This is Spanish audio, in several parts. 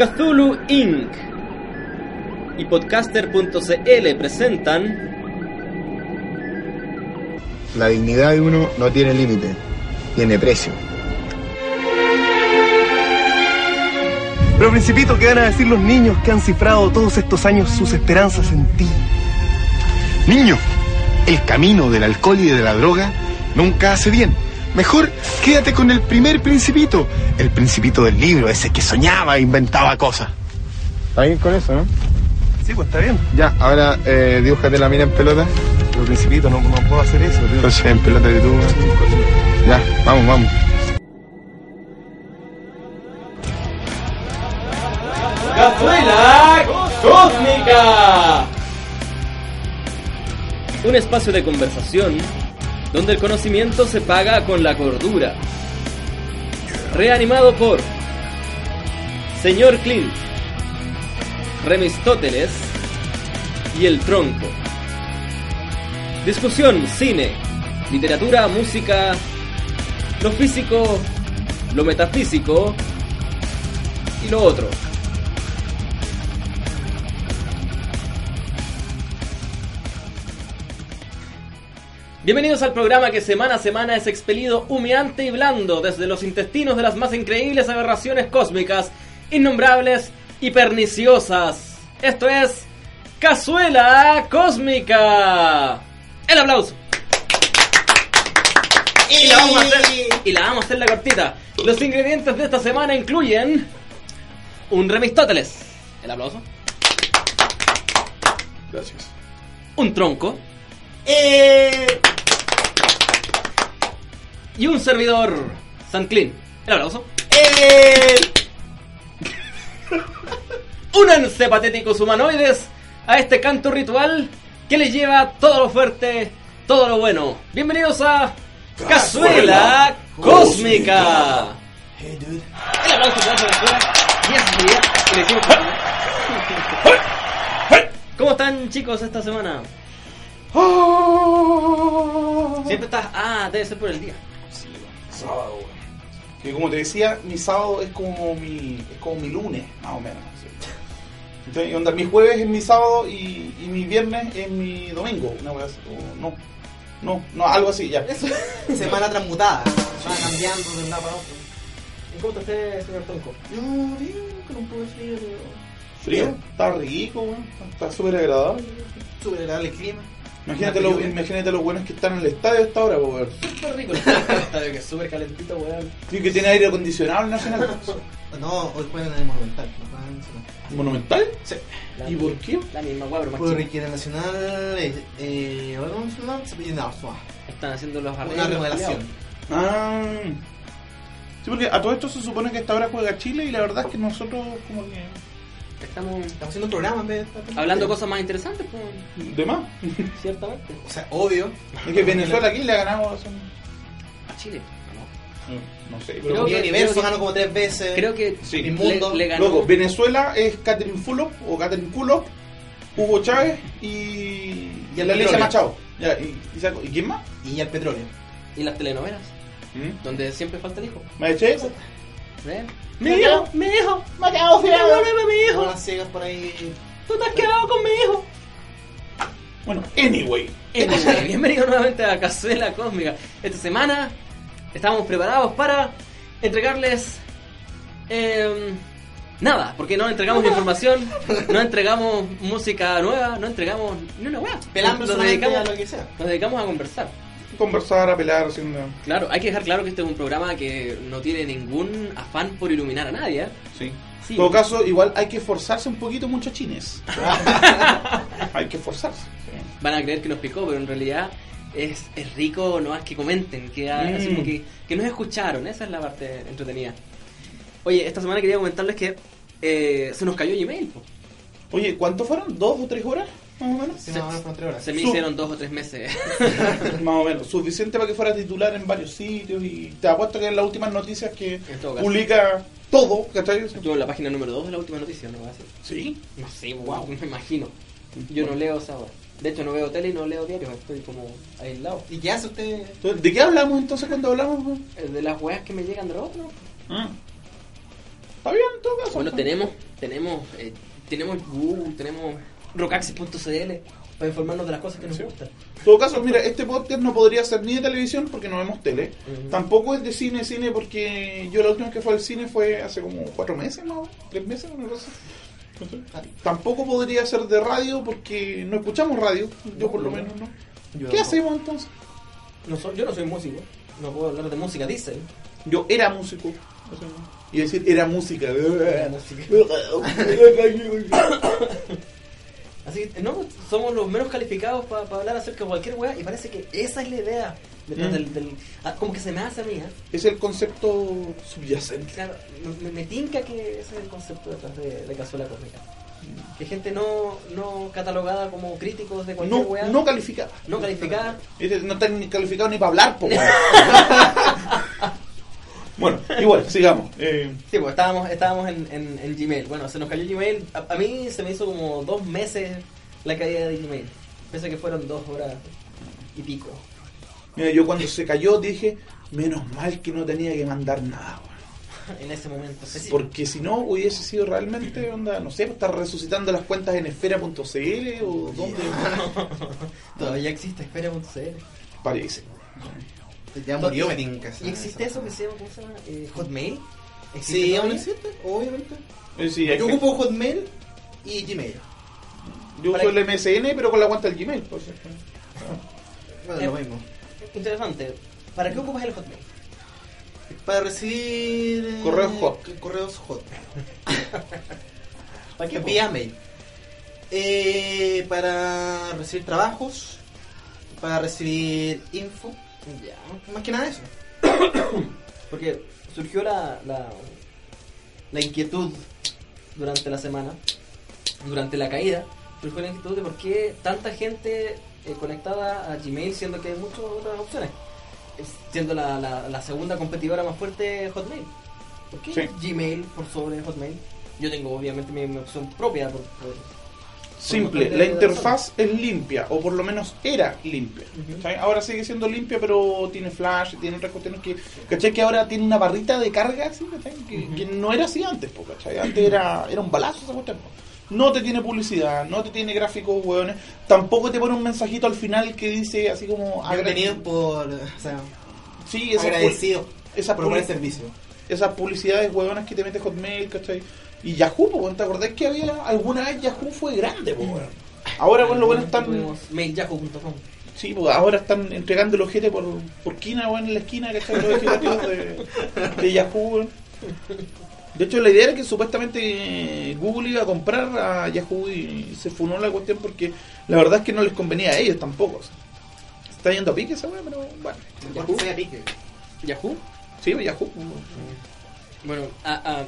Cthulhu Inc. y podcaster.cl presentan La dignidad de uno no tiene límite, tiene precio. Pero Principito, ¿qué van a decir los niños que han cifrado todos estos años sus esperanzas en ti? Niño, el camino del alcohol y de la droga nunca hace bien. Mejor quédate con el primer principito, el principito del libro, ese que soñaba e inventaba cosas. ¿Está bien con eso, no? Sí, pues está bien. Ya, ahora eh, dibújate la mina en pelota. Pero Principito, no, no puedo hacer eso. tío. Entonces en pelota de tú. Ya, vamos, vamos. Cazuela Cósmica. Un espacio de conversación donde el conocimiento se paga con la cordura. Reanimado por Señor Clint, Remistóteles y El Tronco. Discusión, cine, literatura, música, lo físico, lo metafísico y lo otro. Bienvenidos al programa que semana a semana es expelido humeante y blando desde los intestinos de las más increíbles aberraciones cósmicas, innombrables y perniciosas. Esto es Cazuela Cósmica. El aplauso. Y la, vamos a hacer, y la vamos a hacer la cortita. Los ingredientes de esta semana incluyen un Remistóteles. El aplauso. Gracias. Un tronco. Eh, Y un servidor San Clean. El aplauso. eh, Únanse patéticos humanoides a este canto ritual que les lleva todo lo fuerte, todo lo bueno. Bienvenidos a Cazuela Cósmica. Hey, dude. El aplauso para Cazuela. Yes, yeah. Y le decimos- ¿Cómo están chicos esta semana? Siempre estás... Ah, debe ser por el día. Sábado, weón. Que como te decía, mi sábado es como mi, es como mi lunes, más o menos. ¿sí? Entonces, onda, mi jueves es mi sábado y, y mi viernes es mi domingo. Una así, o no, no, no, algo así, ya. Semana transmutada. Va cambiando de un lado para otro. ¿Y ¿Cómo te esté, señor Tonco? Yo, bien, con un poco de frío, pero. Frío, está rico, weón. está súper agradable. Súper agradable el clima. Imagínate, lo, imagínate los buenos que están en el estadio a esta hora, po, weón. Súper rico. Está que es súper calentito, weón. Sí, que tiene aire acondicionado el Nacional. No, hoy juegan en el Monumental. no el. ¿Monumental? Sí. ¿Y por qué? La misma weá, pero más Porque en el Nacional. Eh, eh, ahora el Nacional se pide nada. Están haciendo los Una arreglos. remodelación. Ah. Sí, porque a todo esto se supone que esta hora juega Chile y la verdad es que nosotros como que... Estamos Estamos haciendo un programa en vez de estar- hablando cosas más interesantes, pues, ¿De más? ciertamente. O sea, obvio. Es que Venezuela aquí le ha ganado hace un- A Chile. ¿no? No sé, Creo pero... Mi que- universo creo que- ganó como tres veces. Creo que Sí. Mi mundo. le, le ganó. Loco, Venezuela es Catherine Fulop o Catherine Fulop, Hugo Chávez y, Y el la Alicia. Machado. Ya, y, y saco- ¿y quién más? Y el petróleo. Y las telenovelas, ¿Mm? donde siempre falta el hijo. ¿Me eché? ¿Ven? Mi hijo, mi hijo, Machado, devuélveme mi hijo. Las ciegas por ahí. Tú te has quedado con mi hijo. Bueno, anyway. Anyway, bienvenidos nuevamente a Cazuela Cósmica. Esta semana estamos preparados para entregarles em, nada, porque no entregamos información, no entregamos música nueva, no entregamos ni una weá. Pelando nos, solamente dedicamos, a lo que sea. nos dedicamos a conversar. Conversar, apelar, haciendo... Claro, hay que dejar claro que este es un programa que no tiene ningún afán por iluminar a nadie. ¿eh? Sí. Sí. En todo caso, igual hay que esforzarse un poquito, muchachines. hay que esforzarse. Van a creer que nos picó, pero en realidad es, es rico no es que comenten, que, Mm. así como que, que nos escucharon, esa es la parte entretenida. Oye, esta semana quería comentarles que eh, se nos cayó Gmail. po. Oye, ¿cuántos fueron? ¿Dos o tres horas? Más o menos. Sí, más o menos fueron tres horas. Se me Su- hicieron dos o tres meses. Más o menos. Suficiente para que fuera titular en varios sitios y te apuesto que en las últimas noticias que todo publica todo, ¿cachai? Estuvo en la página número 2 de la última noticia, ¿no? Así. Sí. No sé, wow, me imagino. Yo no leo esa wea. De hecho, no veo tele y no leo diarios, estoy como aislado. ¿Y qué hace usted? Entonces, ¿De qué hablamos entonces cuando hablamos? güey? Eh, De las weas que me llegan de los otros. Ah. Está bien, en todo caso. Bueno, tenemos tenemos, eh, tenemos Google, tenemos Rocaxis.cl para informarnos de las cosas que nos Sí. gustan. En todo caso, mira, este podcast no podría ser ni de televisión porque no vemos tele. Tampoco es de cine, cine porque yo la última vez que fue al cine fue hace como cuatro meses, ¿no? ¿Tres meses? Una cosa. Tampoco podría ser de radio porque no escuchamos radio. Yo por lo menos no. Yo ¿Qué no. hacemos entonces? No soy- yo no soy músico, no puedo hablar de música, dicen. Yo era músico. Y decir, era música. Era música. Así que, no, somos los menos calificados para hablar acerca de cualquier weá y parece que esa es la idea. Mm. del, del- ah, como que se me hace a mí, ¿eh? es el concepto subyacente. Claro, me, me tinca que ese es el concepto detrás de, de Cazuela Cósmica. Que gente no, no catalogada como críticos de cualquier No, weá, no calificada. no calificada. No están calificados ni para hablar, po. Bueno, igual, sigamos. Eh, Sí, pues estábamos, estábamos en, en, en Gmail. Bueno, se nos cayó Gmail. A, a mí se me hizo como dos meses la caída de Gmail. Pese a que fueron dos horas y pico. mira, yo cuando se cayó dije, menos mal que no tenía que mandar nada, weón. En ese momento. Sí. Porque si no hubiese sido realmente, onda, no sé, estar resucitando las cuentas en esfera.cl o donde Todavía existe Espera.cl. parece. Ya murió, me tinca. ¿Y existe eso que se llama, ¿cómo se llama? Eh, ¿Hotmail? ¿Existe Sí, aún existe, obviamente. Eh, sí, Yo que- ocupo Hotmail y Gmail. yo uso el MSN, pero con la cuenta del Gmail. pues. Bueno, Eh, lo mismo. Interesante. ¿Para qué ocupas el Hotmail? Para recibir. eh, Correos hot. Correos hot. ¿Para qué Vía mail. Eh, para recibir trabajos. Para recibir info. Ya. Más que nada eso. Porque surgió la, la, la inquietud durante la semana, durante la caída, surgió la inquietud de por qué tanta gente eh, conectada a Gmail, siendo que hay muchas otras opciones, Es- siendo la, la, la segunda competidora más fuerte Hotmail. ¿Por qué Sí. Gmail por sobre Hotmail? Yo tengo obviamente mi, mi opción propia. Por, por- Simple, la interfaz es limpia, o por lo menos era limpia. Ahora sigue siendo limpia, pero tiene flash, tiene otras cuestiones que. ¿Cachai? Que ahora tiene una barrita de carga, así. Que, no era así antes, po, ¿cachai? Antes era, era un balazo esa cuestión. No te tiene publicidad, no te tiene gráficos, hueones. Tampoco te pone un mensajito al final que dice así como. Bienvenido agra- por. O sea, Sí, esa agradecido esa por buen servicio. esas publicidades hueonas que te mete Hotmail, ¿cachai? Y Yahoo, po, ¿te acordás que había alguna vez Yahoo fue grande, po? Ahora, lo bueno están. Mailyahoo.com. Sí, pues ahora están entregando el ojete por, por quina, weón, en la esquina, ¿cachai? Los ejecutivos de, de Yahoo. De hecho, la idea era que supuestamente Google iba a comprar a Yahoo y se funó la cuestión porque la verdad es que no les convenía a ellos tampoco. o sea. Se está yendo a pique esa weón, pero bueno. Yahoo. que. ¿Yahoo? Sí, pues, Yahoo. Bueno, ah, ah,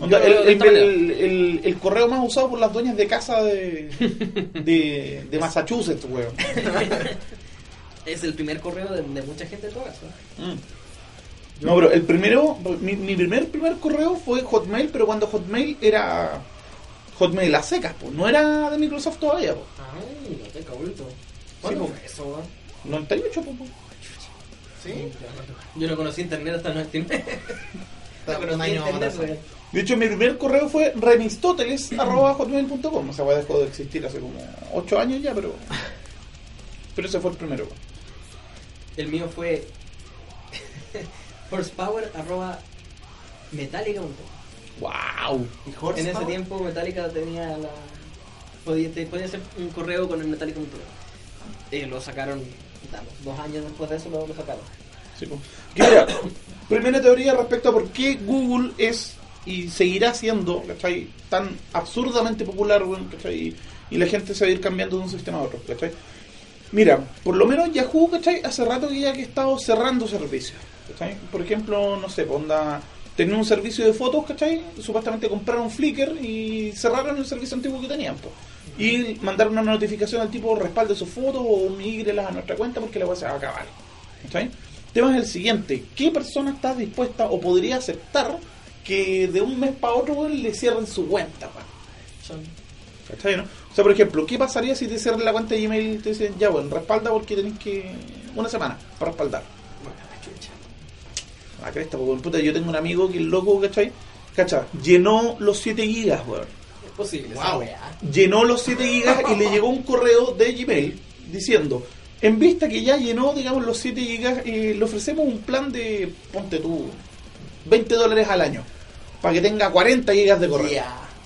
Onda, el, de el- esta manera. el- el- el correo más usado por las dueñas de casa de, de, de Massachusetts, weón. es el primer correo de, de mucha gente en todo caso. Mm. No, pero el primero, mi, mi primer primer correo fue Hotmail, pero cuando Hotmail era Hotmail a secas, pues no era de Microsoft todavía, pues. Ay, no te cabrito. ¿Cuándo Sí, fue eso, weón? 98, pues. ¿Sí? Yo no conocí internet hasta el 99. No internet, más. weón. De hecho, mi primer correo fue remistóteles.hotmail.com. O sea, weá dejó de existir hace como 8 años ya, pero. Pero ese fue el primero. El mío fue horsepower arroba metallica.com. ¡Wow! En ese tiempo Metallica tenía la... Podía, podía hacer un correo con el metallica.com. Eh, lo sacaron, dos años después de eso lo, lo sacaron. Sí, pues. Primera teoría respecto a por qué Google es y seguirá siendo ¿cachai? tan absurdamente popular ¿cachai? Y, la gente se va a ir cambiando de un sistema a otro. ¿cachai? Mira, por lo menos Yahoo ¿cachai? hace rato que ya que ha estado cerrando servicios. ¿cachai? Por ejemplo, no sé, pues, onda, tenían un servicio de fotos, ¿cachai? supuestamente compraron Flickr y cerraron el servicio antiguo que tenían. pues. Y mandaron una notificación al tipo respalde sus fotos o migrelas a nuestra cuenta porque la cosa va a acabar. ¿cachai? El tema es el siguiente, ¿qué persona está dispuesta o podría aceptar que de un mes para otro weón, le cierren su cuenta? weón? ¿Cachai, no? O sea, por ejemplo, ¿qué pasaría si te cierran la cuenta de Gmail y te dicen, ya, bueno, respalda porque tenés que... una semana para respaldar? Bueno, la. Ah, cresta, porque puta, yo tengo un amigo que es loco, ¿cachai? Cacha, llenó los 7 gigas, weón. Es posible. Wow. Llenó los 7 gigas y le llegó un correo de Gmail diciendo, en vista que ya llenó, digamos, los 7 gigas, eh, le ofrecemos un plan de, ponte tú, 20 dólares al año, para que tenga 40 gigas de correo.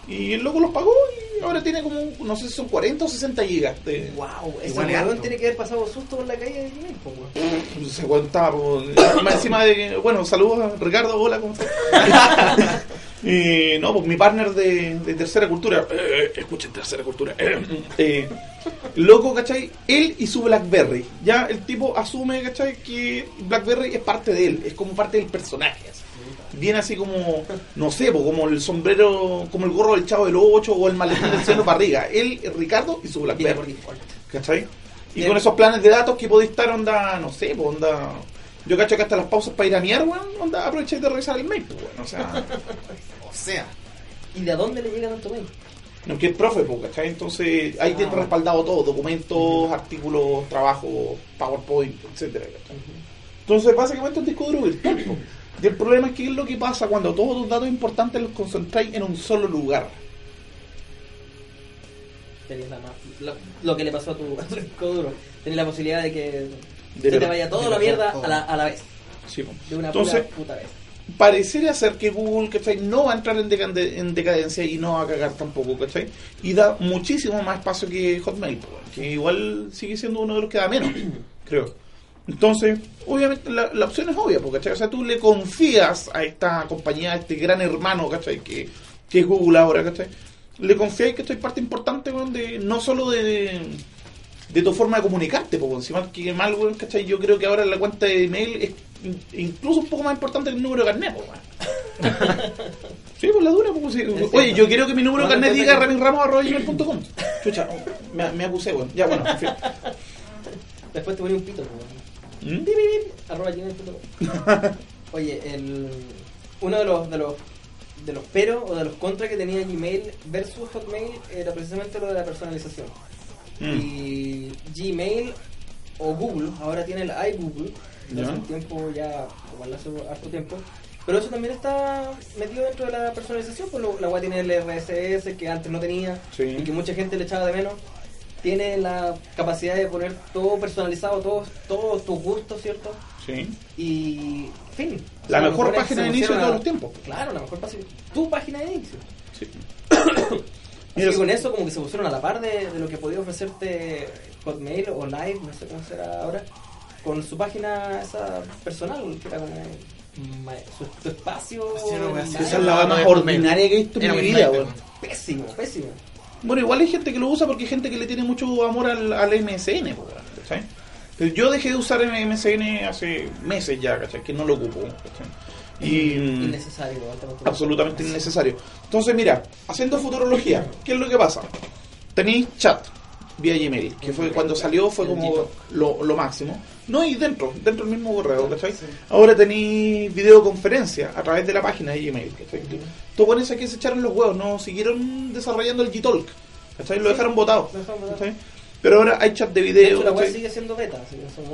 Y el loco los pagó y ahora tiene como, no sé si son 40 o 60 gigas de... Wow, ese weón tiene que haber pasado susto por la calle de weón. Se po, más encima de que, bueno, saludos a Ricardo, hola, ¿cómo estás? y no, pues mi partner de, de tercera cultura, eh, escuchen tercera cultura, eh, eh, loco, ¿cachai? Él y su Blackberry, ya el tipo asume, ¿cachai? Que Blackberry es parte de él, es como parte del personaje. así. Viene así como, no sé, como el sombrero, como el gorro del chavo del 8 o el maletín del cielo barriga. Él, Ricardo y su Blackberry. ¿Cachai? Y Bien. con esos planes de datos que podéis estar, onda, no sé, pues onda. Yo cacho que hasta las pausas para ir a miar, weón, onda, aprovecháis de revisar el mail, pues, weón. O sea, O sea, ¿Y de dónde le llega tanto mail? no que es profe, pues, ¿cachai? Entonces, ahí tiene Ah. respaldado todo: documentos, artículos, trabajos, PowerPoint, etcétera, ¿cachai? Entonces, básicamente un disco duro virtual. Y el problema es que es lo que pasa cuando todos tus datos importantes los concentráis en un solo lugar. Tenías la más, lo, lo que le pasó a tu, a tu disco duro. Tenías la posibilidad de que De se te vaya toda la mierda todo. a la, a la vez. Sí. De una Entonces, puta vez. pareciera ser que Google, ¿cachai? No va a entrar en, decade- en decadencia y no va a cagar tampoco, ¿cachai? Y da muchísimo más espacio que Hotmail, que igual sigue siendo uno de los que da menos, creo. Entonces, obviamente la, la opción es obvia, po, ¿cachai? O sea, tú le confías a esta compañía, a este gran hermano, ¿cachai? Que, que es Google ahora, ¿cachai? Le confías que esto es parte importante, weón, de, no solo de, de tu forma de comunicarte, po, encima que mal, weón, ¿cachai? Yo creo que ahora la cuenta de email es in- incluso un poco más importante que el número de carnet, po, weón. Sí, pues la dura, pues sí. Oye, yo quiero que mi número de carnet diga no. raminramos.com. Chucha, me, me acusé, weón. Ya, bueno, en fin. Después te ponía un pito, weón. ¿Mm? Arroba gmail.com. Oye, el, uno de los, de los de los pero o de los contras que tenía Gmail versus Hotmail era precisamente lo de la personalización. Mm. Y Gmail o Google, ahora tiene el iGoogle, hace un tiempo ya, igual hace harto tiempo. Pero eso también está metido dentro de la personalización, pues lo- la web tiene el RSS que antes no tenía Sí. y que mucha gente le echaba de menos. Tiene la capacidad de poner todo personalizado, todos todos tus gustos, ¿cierto? Sí. Y, fin. o La sea, mejor página de inicio de todos los tiempos. Claro, la mejor página. Tu página de inicio. Sí. Que con eso como que se pusieron a la par de, de lo que podía ofrecerte Hotmail o Live, no sé cómo será ahora, con su página esa personal, que era como su, su espacio. Sí, no, Esa es la más ordinaria que he visto en mi vida. Pésimo, pésimo. Bueno, igual hay gente que lo usa porque hay gente que le tiene mucho amor al, al MSN, ¿cachai? Pero yo dejé de usar el MSN hace meses ya, ¿cachai? Que no lo ocupo, ¿cachai? Y... Innecesario, altamente. absolutamente innecesario. Entonces, mira, haciendo futurología, ¿qué es lo que pasa? Tenéis chat vía Gmail, que fue cuando salió fue como lo, lo máximo. No, y dentro, dentro del mismo correo, ¿cachai? Ahora tenéis videoconferencia a través de la página de Gmail, ¿cachai? Todo con eso que se echaron los huevos, no siguieron desarrollando el Gtalk, ¿cachai? Lo Sí, dejaron botado. ¿cachai? Pero ahora hay chat de De video, hecho, la web sigue siendo beta, así que son.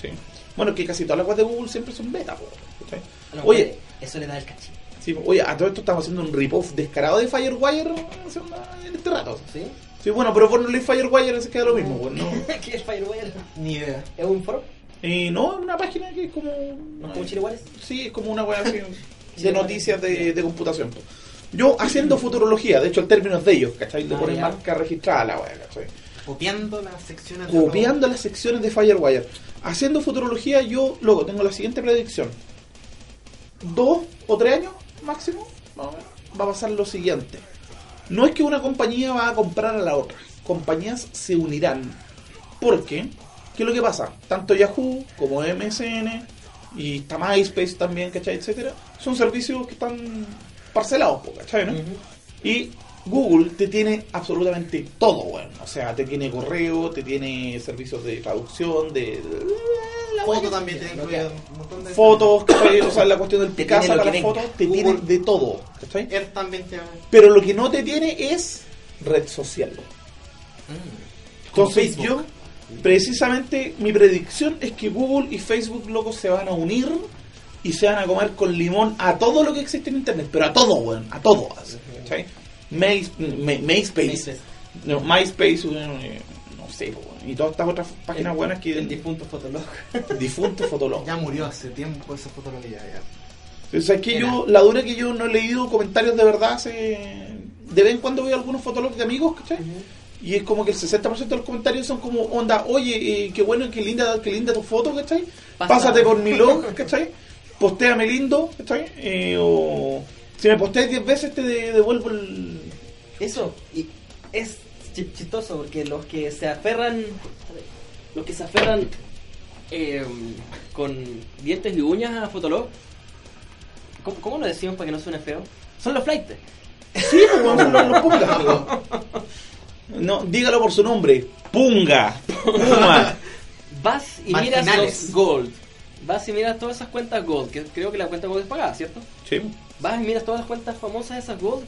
Sí. Bueno, que casi todas las webs de Google siempre son beta, ¿cachai? Oye, eso le da el cachín. Sí, oye, a todo esto estamos haciendo un rip-off descarado de Firewire en este rato. ¿Sí? Sí, bueno, pero por no leer Firewire se queda lo mismo, pues, ¿no? ¿Qué es Firewire? Ni idea. ¿Es un foro? Y no, es una página que es como... ¿No es como? Sí, es como una web así de noticias de, de computación. pues. Yo haciendo futurología, de hecho el término es de ellos, ¿cachai? Le Ah, ponen ya. marca registrada a la web, ¿cachai? Copiando las secciones de Copiando las secciones de Firewire. Haciendo futurología, yo, luego, tengo la siguiente predicción. Dos o tres años máximo, menos, va a pasar lo siguiente. No es que una compañía va a comprar a la otra. Compañías se unirán. ¿Por qué? ¿Qué es lo que pasa? Tanto Yahoo como MSN y está MySpace también, ¿cachai? Etcétera. Son servicios que están parcelados, ¿cachai? ¿no? Y Google te tiene absolutamente todo, weón. O sea, te tiene correo, te tiene servicios de traducción, de... la Foto también tiene incluido un montón de Fotos, ¿cachai? O sea, la cuestión del Te Picasa tiene lo para que las venga. fotos, te Google. tiene de todo, ¿cachai? Air también tiene. Pero lo que no te tiene es red social. Como Entonces Facebook. yo, precisamente, mi predicción es que Google y Facebook, locos, se van a unir y se van a comer con limón a todo lo que existe en internet, pero a todo, weón, a todo. así, ¿cachai? Ma- MySpace, MySpace. no, MySpace, weón, eh, no sé, weón, y todas estas otras páginas buenas que El difunto Fotolog. difunto Fotolog. Ya murió hace tiempo esa fotografía. Ya. O sea, es que yo, la dura que yo no he leído comentarios de verdad hace... De vez en cuando veo algunos fotologs de amigos, ¿cachai? Y es como que el 60% de los comentarios son como, onda, oye, eh, qué bueno, qué linda, qué linda tu foto, ¿cachai? Pasa. Pásate por mi log, ¿cachai? Postéame lindo, ¿cachai? Eh, o si me posteas 10 veces te de- devuelvo el... Eso, y es chistoso porque los que se aferran, los que se aferran eh, con dientes y uñas a Fotolog, ¿cómo, cómo lo decimos para que no suene feo? Son los flights. Sí, pues hablar los pungas, amigo. No, dígalo por su nombre. Punga. Puma. Vas y miras los gold. Vas y miras todas esas cuentas gold, que creo que la cuenta gold es pagada, ¿cierto? Sí. Vas y miras todas las cuentas famosas de esas gold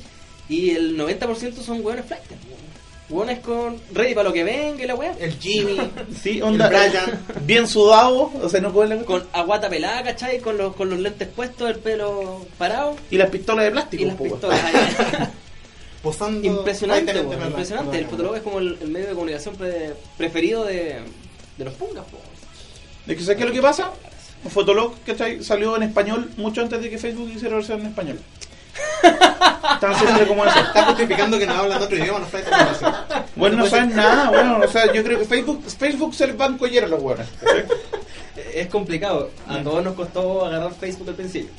y el 90% son hueones flights. Hueones con ready para lo que venga y la. El Jimmy. Sí, onda. El Brian. Bien sudado, o sea, no puede la Con aguata pelada, ¿cachai? Con los, con los lentes puestos, el pelo parado Y las pistolas de plástico, y las po, weón. pistolas. ahí. Posando. impresionante, impresionante. El Fotolog es como el, el medio de comunicación pre- preferido de, de los pungas, po. Es que ¿sabes qué es lo que pasa? Fotolog ¿cachai? salió en español mucho antes de que Facebook hiciera versión en español. Tan simple como eso. Está justificando que no hablan otro idioma, no comunicación. Bueno, no saben nada, bueno, o sea, yo creo que Facebook, Facebook se les van collera a los buenos. Es complicado. A Mm. todos nos costó agarrar Facebook al principio.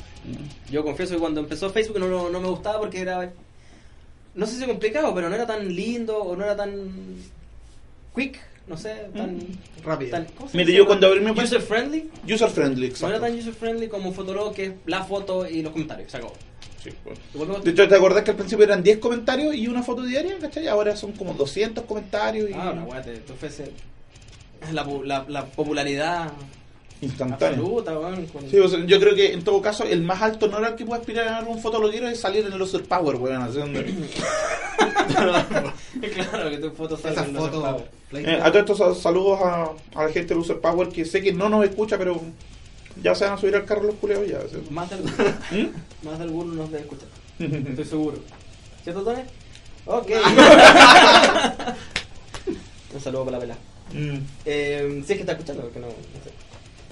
Yo confieso que cuando empezó Facebook no, no, no me gustaba porque era. No sé si complicado, pero no era tan lindo o no era tan. quick, no sé, tan. Rápido. tan ¿cómo se Mire, yo cuando abrí mi User friendly. User friendly, No era exacto. tan user friendly como Fotolog, que es la foto y los comentarios. Se acabó. Sí, bueno. De hecho, ¿te acordás que al principio eran 10 comentarios y una foto diaria? ¿Cachai? Ahora son como 200 comentarios y Ah, la weá, te, te ofrece la, pu- la, la popularidad instantáneos. absoluta, weón. con- Sí, o sea, yo creo que en todo caso el más alto honor al que puede aspirar un fotologuero es salir en el User Power, weón. donde- claro, que tu foto salga en foto. estados. flight- Eh, a todos estos sal- saludos a, a la gente del User Power que sé que no nos escucha, pero ya se van a subir al carro los culeos ya. así. Más de, alguno, ¿Mm? más de alguno nos debe escuchar. Estoy seguro. ¿Cierto, Tony? Ok. Un saludo para la vela. Mm. Eh, si es que está escuchando, porque no, no sé.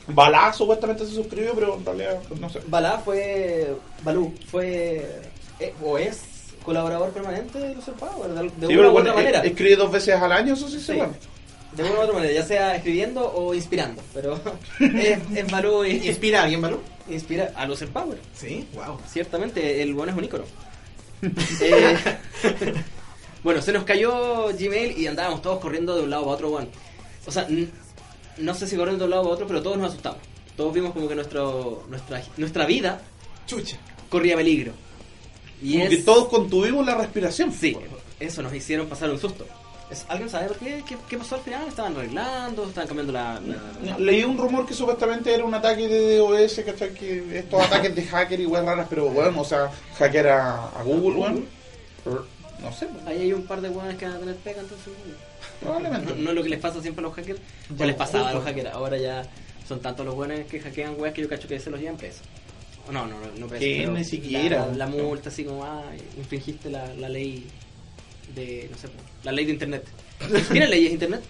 Balá supuestamente se suscribió, pero en realidad no sé. Balá fue. Balú fue. eh, o es colaborador permanente de Lucer Power, de, de Sí, una u otra manera. eh, escribe dos veces al año, eso sí, se Sí. De una u otra manera, ya sea escribiendo o inspirando. Pero es, es Balú y ¿Inspira a alguien, Balú? inspira a Lucer Power. Sí, wow. Ciertamente, el bueno es un ícono. Eh, bueno, se nos cayó Gmail y andábamos todos corriendo de un lado para otro, bueno. O sea, no sé si corriendo de un lado para otro, pero todos nos asustamos. Todos vimos como que nuestro, nuestra, nuestra vida Chucha. corría peligro. Y Como es, que todos contuvimos la respiración. Sí, eso nos hicieron pasar un susto. ¿Alguien sabe por qué? qué? qué pasó al final? ¿Estaban arreglando? ¿Estaban cambiando la...? Leí un rumor que supuestamente era un ataque de DOS, ¿cachai? Que estos ataques de hacker y weas raras, pero bueno, o sea, hacker a, a Google, weón. No sé, pues, Ahí hay un par de buenas que van a tener pega, entonces... probablemente. No, no es lo que les pasa siempre a los hackers. Ya les pasaba a los hackers. Ahora ya son tantos los buenos que hackean weas que yo cacho que se los llevan presos. No, no, no, no presos. Que ni siquiera. La, la multa, así como, ah, infringiste la, la ley de, no sé, la ley de internet. ¿Tienen leyes de internet?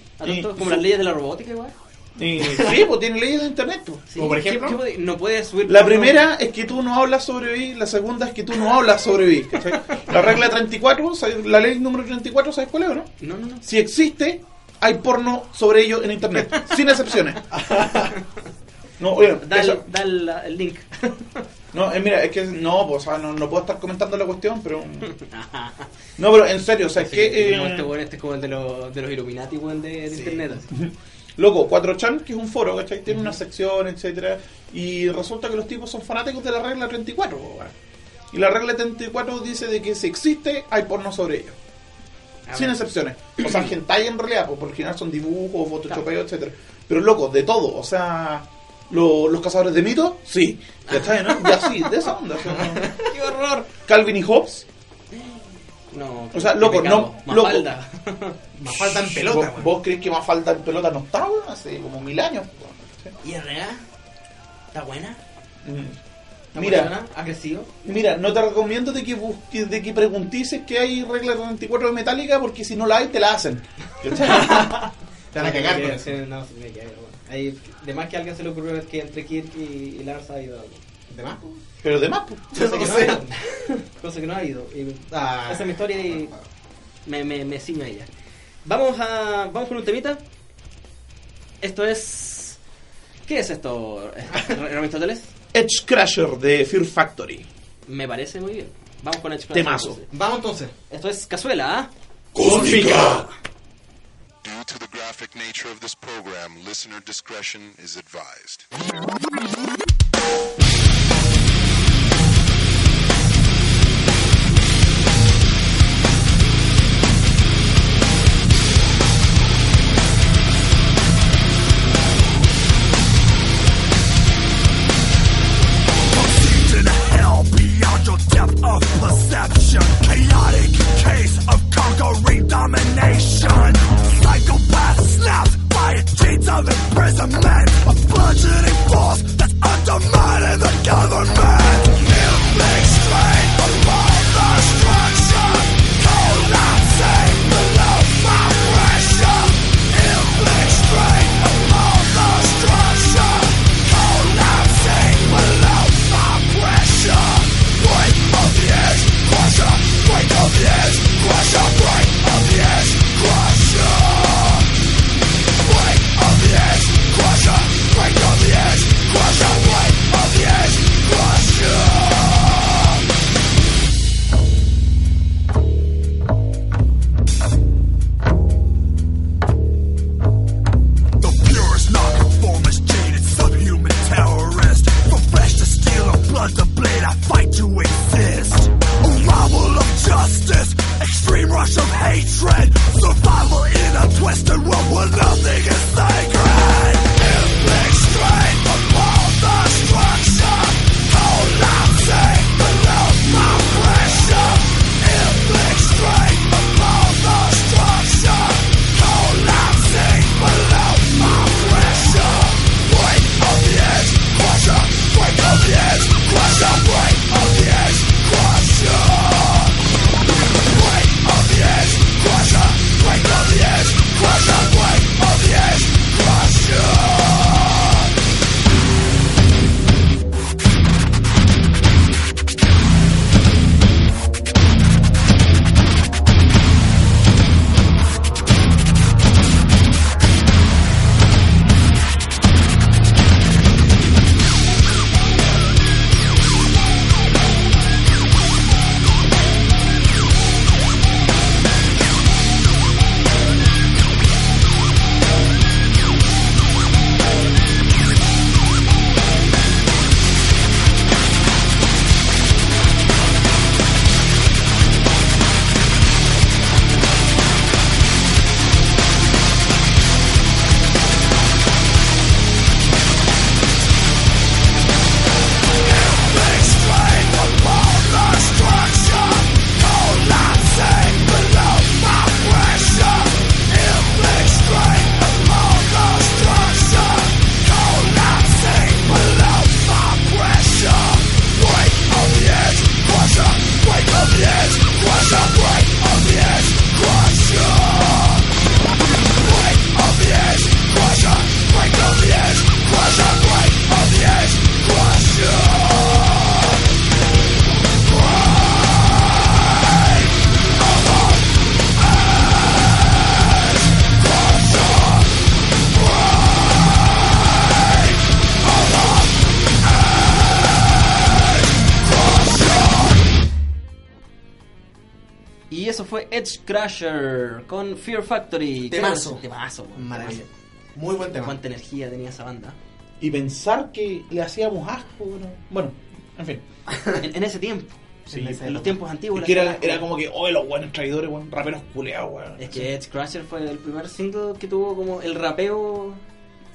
Como las leyes de la robótica, igual. Sí, pues tiene leyes de internet. pues. Como por ejemplo. ¿Qué- qué puede- no puedes subir. La primera es que tú no hablas sobrevivir, la segunda es que tú no hablas sobrevivir. ¿cachai? La regla 34, ¿sabes? la ley número 34, ¿sabes cuál es o no? No, no, no. Si existe, hay porno sobre ello en internet, sin excepciones. No, oye, Da, esa- el, da el, el link. No, eh, mira, es que no, pues, o sea, no, no puedo estar comentando la cuestión, pero. No, pero en serio, o sea, es Sí, que. eh, no, este weón este es como el de los, de los Illuminati, weón, de, de Sí. internet. así. Loco, 4chan, que es un foro, ¿cachai? Tiene una sección, etcétera Y resulta que los tipos son fanáticos de la regla 34, po, weón. Y la regla 34 dice de que si existe, hay porno sobre ello. Sin bueno. excepciones. O sea, hentai en realidad, pues por lo general son dibujos, photoshopeo, etcétera Pero loco, de todo. O sea, lo- los cazadores de mitos, sí. ¿Cachai, no? Ya sí, de esa onda. no. ¡Qué horror! Calvin y Hobbes. No, O sea, loco, pecado. no, loco. Mafalda. Más faltan pelotas, ¿Vos, vos crees que más falta en pelota no está, weón? Hace como mil años. ¿Y RA? ¿Está buena? Mm. Mira. Mira. Agresivo. Mira, no te recomiendo de que busques, de que preguntices que hay regla 34 de Metallica, porque si no la hay, te la hacen. Te van a cagar Ahí, de más que a alguien se le ocurrió que entre Kirk y, y Lars ha ido algo. ¿De más? Pero de más, pues. Cosa que No ido. Cosa que no ha ido. Y Ah. esa es mi historia y me, me, me ciño a ella. Vamos a. Vamos con un temita. Esto es. ¿Qué es esto, Aristóteles? Edge Crasher de Fear Factory. Me parece muy bien. Vamos con Edge Temazo. entonces. Vamos entonces. Esto es cazuela, ¿ah? ¡Cósmica! Graphic nature of this program, listener discretion is advised. Edge Crusher con Fear Factory. Temazo. Temazo. Maravilla. Muy buen tema. Cuánta energía tenía esa banda. Y pensar que le hacíamos asco, bueno, bueno en fin. En, en ese tiempo. Sí, en, los tiempos antiguos. Que era, como que, oh, los buenos traidores, raperos culeados, weón. Es que Edge Crusher fue el primer single que tuvo como el rapeo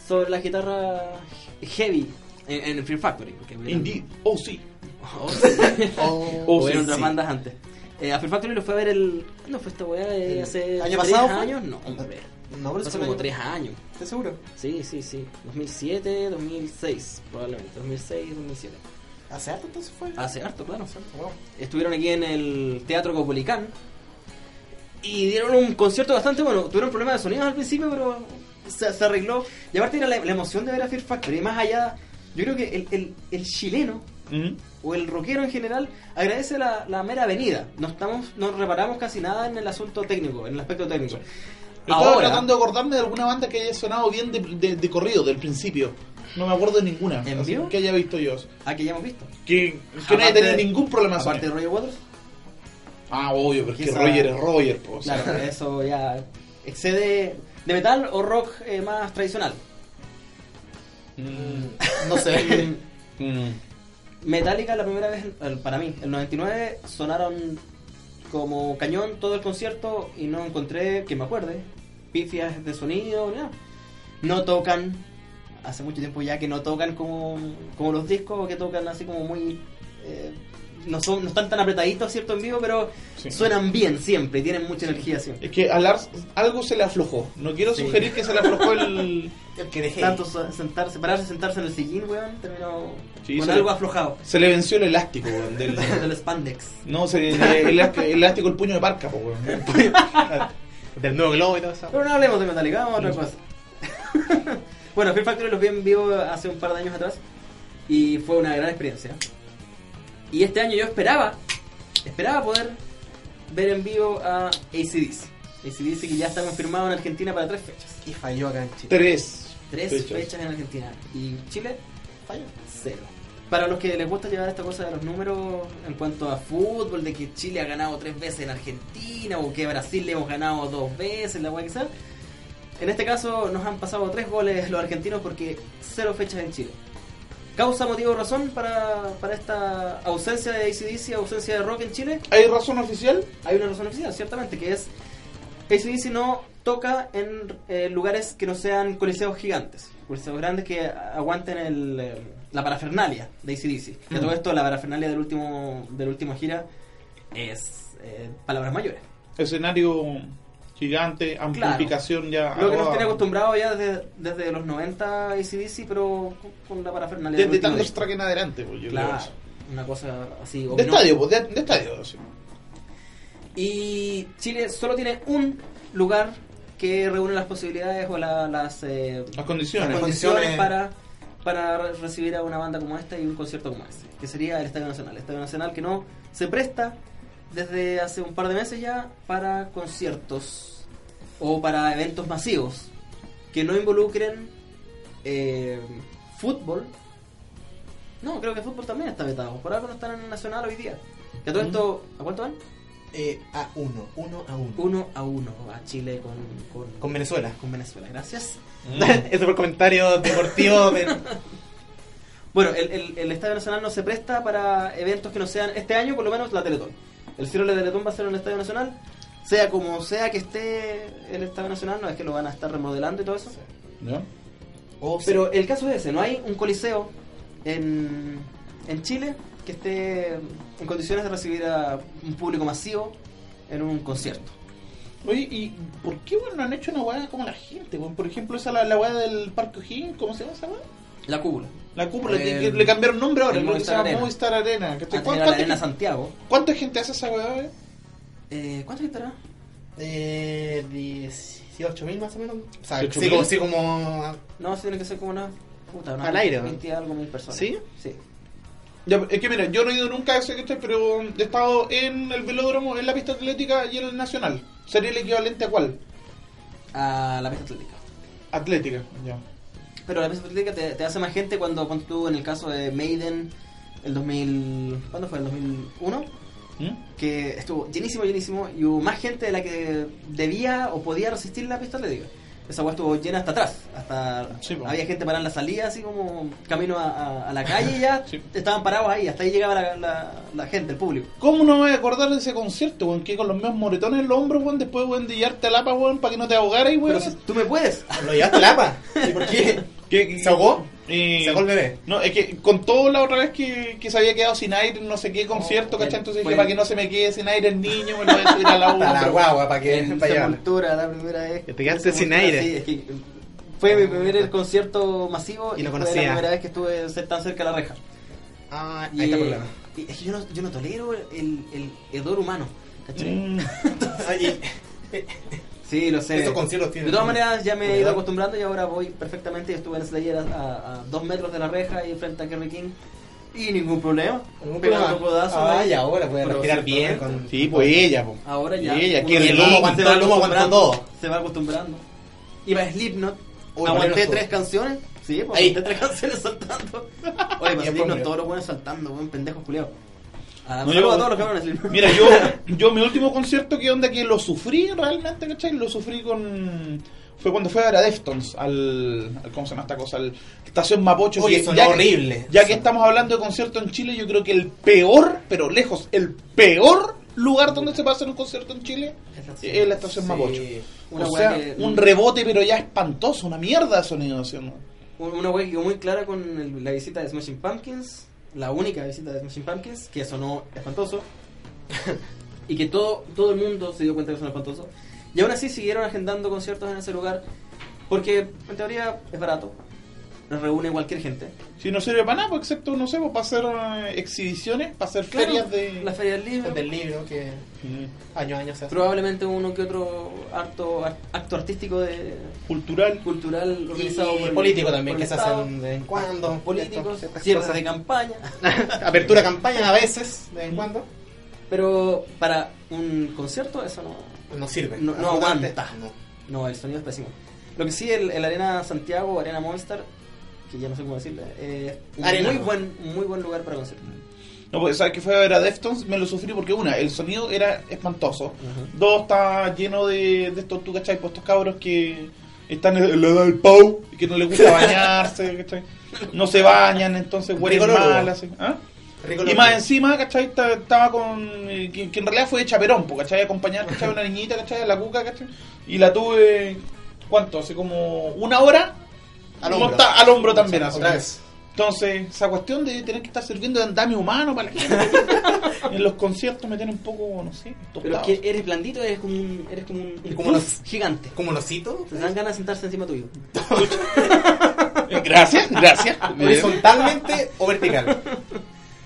sobre la guitarra heavy en, en Fear Factory. Porque Indeed, oh sí. Oh, sí. Oh, Oh, sí, otras bandas antes. Eh, a Fear Factory lo fue a ver el. ¿Cuándo fue esta weá? Eh, ¿Hace año tres pasado años? No, hombre. No, pero Hace como tres años. ¿Estás seguro? Sí, sí, sí. 2007, 2006, probablemente. 2006, 2007. ¿Hace harto entonces fue? Hace harto, claro. Wow. Estuvieron aquí en el Teatro Copolicán y dieron un concierto bastante bueno. Tuvieron problemas de sonido al principio, pero se, se arregló. Y aparte era la, la emoción de ver a Fear Factory. Y más allá, yo creo que el, el- el chileno ¿Mm? O el rockero en general agradece la, la mera venida. No estamos, no reparamos casi nada en el asunto técnico, en el aspecto técnico. Yo estaba Ahora, tratando de acordarme de alguna banda que haya sonado bien de, de- de corrido, del principio. No me acuerdo de ninguna. ¿En así vivo? Que haya visto yo. ah, que ya hemos visto. Que, que no haya tenido ningún problema Aparte de. Roger Waters, Ah, obvio, pero es que Quizá- Roger es Roger. po, o sea. claro, eso ya excede de metal o rock eh, más tradicional. Mm, No sé. mm. Metallica la primera vez, para mí, el 99 sonaron como cañón todo el concierto y no encontré, que me acuerde, pifias de sonido, ni nada. No tocan, hace mucho tiempo ya que no tocan como, como los discos, que tocan así como muy... eh, no, son, no están tan apretaditos, ¿cierto? En vivo, pero Sí. suenan bien siempre y tienen mucha energía siempre. Es que a Lars algo se le aflojó. No quiero Sí. sugerir que se le aflojó el. El que dejé. Tanto sentarse, pararse, sentarse en el sillín, weón, terminó con algo aflojado. Se le venció el elástico, weón, del. del spandex. No, se, el, el elástico, el puño de parca, weón. Del nuevo globo y todo eso. Pero no hablemos de Metallica, vamos a otra cosa. bueno, Fear Factory los vi en vivo hace un par de años atrás y fue una gran experiencia. Y este año yo esperaba, esperaba poder ver en vivo a ACDC. ACDC que ya está confirmado en Argentina para tres fechas. Y falló acá en Chile. Tres. Tres fechas. fechas en Argentina. Y Chile, falló. Cero. Para los que les gusta llevar esta cosa de los números en cuanto a fútbol, de que Chile ha ganado tres veces en Argentina o que Brasil le hemos ganado dos veces, la weá que sea. En este caso nos han pasado tres goles los argentinos porque cero fechas en Chile. ¿Causa, motivo o razón para, para esta ausencia de ACDC, ausencia de rock en Chile? ¿Hay razón oficial? Hay una razón oficial, ciertamente, que es ACDC no toca en eh, lugares que no sean coliseos gigantes, coliseos grandes que aguanten el, eh, la parafernalia de ACDC. Que a todo esto, la parafernalia del último, del último gira es eh, palabras mayores. Escenario gigante, amplificación ya. Lo que nos tiene acostumbrado ya desde, desde los 90 ACDC, pero con, la parafernalia Desde del último tanto disco. track en adelante, pues yo Claro, creo eso. una cosa así. De estadio, pues, de, de estadio, sí. Y Chile solo tiene un lugar que reúne las posibilidades o la- las, eh, Las condiciones. las condiciones. condiciones para, para re- recibir a una banda como esta y un concierto como este, que sería el Estadio Nacional. El Estadio Nacional que no se presta desde hace un par de meses ya para conciertos o para eventos masivos que no involucren eh, fútbol. No, creo que fútbol también está vetado. Por algo no están en el Nacional hoy día. Que a todo esto, ¿a cuánto van? Eh, a uno, uno a uno. Uno a uno a Chile con, con, Con Venezuela. con Venezuela. Gracias. Ese fue el comentario deportivo de... Bueno, el, el, el Estadio Nacional no se presta para eventos que no sean, este año por lo menos, la Teletón. El cierre de la Teletón va a ser en el Estadio Nacional, sea como sea que esté el Estadio Nacional, no es que lo van a estar remodelando y todo eso. ¿Ya? O Pero el caso es ese, no hay un coliseo en, en Chile que esté en condiciones de recibir a un público masivo en un concierto. Oye, ¿y por qué bueno, no han hecho una weá como la gente? weón? Por ejemplo, esa la, la weá del Parque O'Higgins, ¿cómo se llama esa weá? La cúpula. La cúpula, Eh, que, que le cambiaron nombre ahora, creo que se Movistar llama Arena. Movistar Arena. ¿cachai? A tener ¿Cuánta, a la cuánta Arena gente- Santiago. cuánta gente hace esa weá? eh? Eh, ¿Cuánto estará? Eh, 18 mil más o menos. O sea, 18.000. sí, como, sí, como... No, sí tiene que ser como una... Puta, una Al aire, ¿no? 20 y algo mil personas. ¿Sí? Sí. Ya, es que mira, yo no he ido nunca a ese ¿cachai? pero he estado en el velódromo, en la pista atlética y en el nacional. ¿Sería el equivalente a cuál? A la pista atlética. Atlética, ya. Pero la pista atlética te, te hace más gente cuando, cuando tú, en el caso de Maiden, el 2000... ¿Cuándo fue? ¿El 2001? ¿Mm? Que estuvo llenísimo, llenísimo, y hubo más gente de la que debía o podía resistir la pista atlética. Esa weá estuvo llena hasta atrás. Hasta Sí, había gente parada en la salida, así como camino a, a- a la calle y ya Sí. estaban parados ahí. Hasta ahí llegaba la, la- la gente, el público. ¿Cómo no me voy a acordar de ese concierto, weón? Que con los mismos moretones en los hombros, weón, después, weón, de llevarte al APA, weón, para que no te ahogaras, weón. Pero si tú me puedes. ¿Lo llevaste al APA? ¿Y por qué? ¿Qué- ¿Se ahogó? Eh, ¿Se ahogó el bebé? No, es que contó la otra vez que, que se había quedado sin aire en no sé qué concierto, Oh, ¿cachai? Entonces dije, para que no se me quede sin aire el niño, me lo voy a subir a la Para la guagua, para que... En Para. Sepultura, la primera vez. Que te quedaste sin aire. sí, es que fue mi primer concierto masivo Y no fue conocía. la primera vez que estuve tan cerca de la reja. Ah, Y, ahí está el problema. y es que yo no, yo no tolero el, el hedor humano. ¿cachai? Mm, Sí, lo sé. Estos conciertos De tienen. todas maneras, ya me he ido acostumbrando y ahora voy perfectamente. Estuve en Slayer a, a, a dos metros de la reja y frente a Kerry King. Y ningún problema. Ningún Pegando problema. codazos. Ah, ahí. y ahora puede respirar bien. Con... sí, pues ella, po. Ahora ya. Ella, aguanta- se va el lomo acostumbrando, todo. Se va acostumbrando. Iba a Slipknot. Uy, aguanté tres canciones. Sí, pues Ahí. aguanté tres canciones saltando. Oye, para Bien, Slipknot pues, todos los buenos saltando, buen pendejo culiado. Ah, No, yo- a todos los que van a Slipknot. Mira, yo, yo mi último concierto que onda que lo sufrí realmente, ¿cachai? Lo sufrí con... Fue cuando fue a ver a Deftones, al, al- ¿Cómo se llama esta cosa? Al Estación Mapocho. Oye, que- sonó ya que- horrible. Ya que estamos hablando de concierto en Chile, yo creo que el peor, pero lejos, el peor lugar donde se hacer un concierto en Chile es la Estación Sí. Mapocho. Una o sea, que- un rebote, pero ya espantoso, una mierda de sonido. ¿sí? Una wea que quedó muy clara con el- la visita de Smashing Pumpkins, la única visita de Smashing Pumpkins, que sonó espantoso, y que todo, todo el mundo se dio cuenta que sonó espantoso, y aún así siguieron agendando conciertos en ese lugar, porque en teoría es barato, reúne cualquier gente. Si no sirve para nada, pues, excepto, no sé, pues, para hacer eh, exhibiciones, para hacer Claro, ferias de... La feria del libro, Del libro que Mm, año a año se hace. probablemente uno que otro acto, acto artístico de cultural. cultural organizado por Y el- político también, por que se hacen de vez en cuando. políticos, Ciertas cierres de campaña. Apertura de campaña a veces, de vez en cuando. Pero para un concierto eso no, No sirve. No- aguanta. No. no, el sonido es pésimo. Lo que sí, el, el Arena Santiago, Arena Movistar, que ya no sé cómo decirle, un Arena. muy buen, muy buen lugar para conciertos. No, pues sabes que fue a ver a Deftones, me lo sufrí porque una, el sonido era espantoso. Dos, está lleno de, de estos, tú cachai, pues estos cabros que están en la edad del pau y que no les gusta bañarse, cachai. No se bañan, entonces huelen mal, así. ¿ah? Y más encima, ¿cachai? Ta- Estaba con. eh, Que, que en realidad fue de chaperón, pues, ¿cachai? Acompañar, ¿cachai? Una niñita, ¿cachai? A la cuca, ¿cachai? Y la tuve. ¿Cuánto? Hace como una hora. Al hombro. monta- al hombro también, así. Otra vez. Entonces, esa cuestión de tener que estar sirviendo de andamio humano para la gente en los conciertos me tiene un poco, no sé, Pero es que eres blandito, eres como un, eres como un, un Como los- gigante. Como los cito. Te dan ganas de sentarse encima tuyo. Gracias, gracias. Horizontalmente o vertical.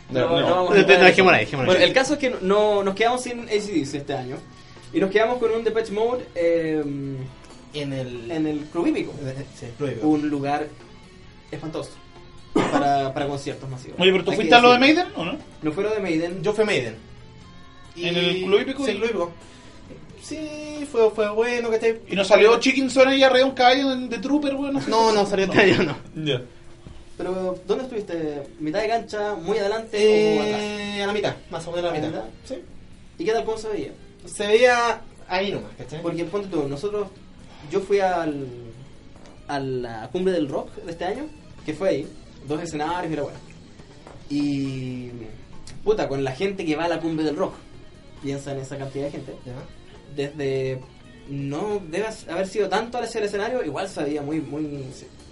No, No, no. dejémosla, dejémosla. Bueno, el caso es que no, nos quedamos sin ACDC este año. Y nos quedamos con un Depeche Mode eh, En el. en el Club Hípico. Sí, lo digo. Un lugar espantoso para, para conciertos masivos. Oye, pero tú Hay fuiste a lo de. Maiden, ¿o no? No fue lo de Maiden. Yo fui a Maiden. ¿En el Club Hípico? Sí, el Club Hípico. Sí, fue, fue bueno, ¿cachai? Y nos salió Chickinson ahí arriba de un caballo de, Trooper, bueno. No, no salió este año, no. Ya. Pero, ¿dónde estuviste? ¿Mitad de cancha? ¿Muy adelante o atrás? Eh, a la mitad, más o menos a la ¿A la mitad. mitad? Sí. ¿Y qué tal cómo se veía? Se veía ahí nomás, ¿cachai? Porque ponte tú, nosotros, yo fui al, a la cumbre del rock de este año, que fue ahí, dos escenarios y la buena. Y, puta, con la gente que va a la cumbre del rock, piensa en esa cantidad de gente, Ya. desde, no debe haber sido tanto hacia el escenario, igual se veía muy, muy,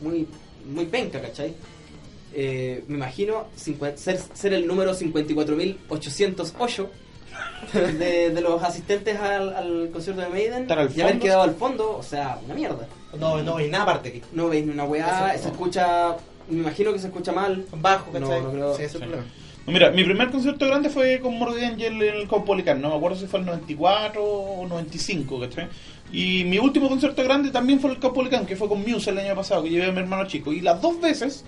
muy, muy penca, ¿cachai? Eh, me imagino cincua- ser, ser el número 54.808 de, de los asistentes al, al concierto de Maiden y haber quedado al fondo, o sea, una mierda. No, no, y nada aparte. No veis ni una weá, se escucha, me imagino que se escucha mal. Bajo, No, ¿cachai? no creo- Sí, ese es el Sí. Mira, mi primer concierto grande fue con Morbid Angel en el Caupolicán, no me acuerdo si fue el 94 o 95, ¿cachai? Y mi último concierto grande también fue el Caupolicán, que fue con Muse el año pasado, que llevé a mi hermano chico. Y las dos veces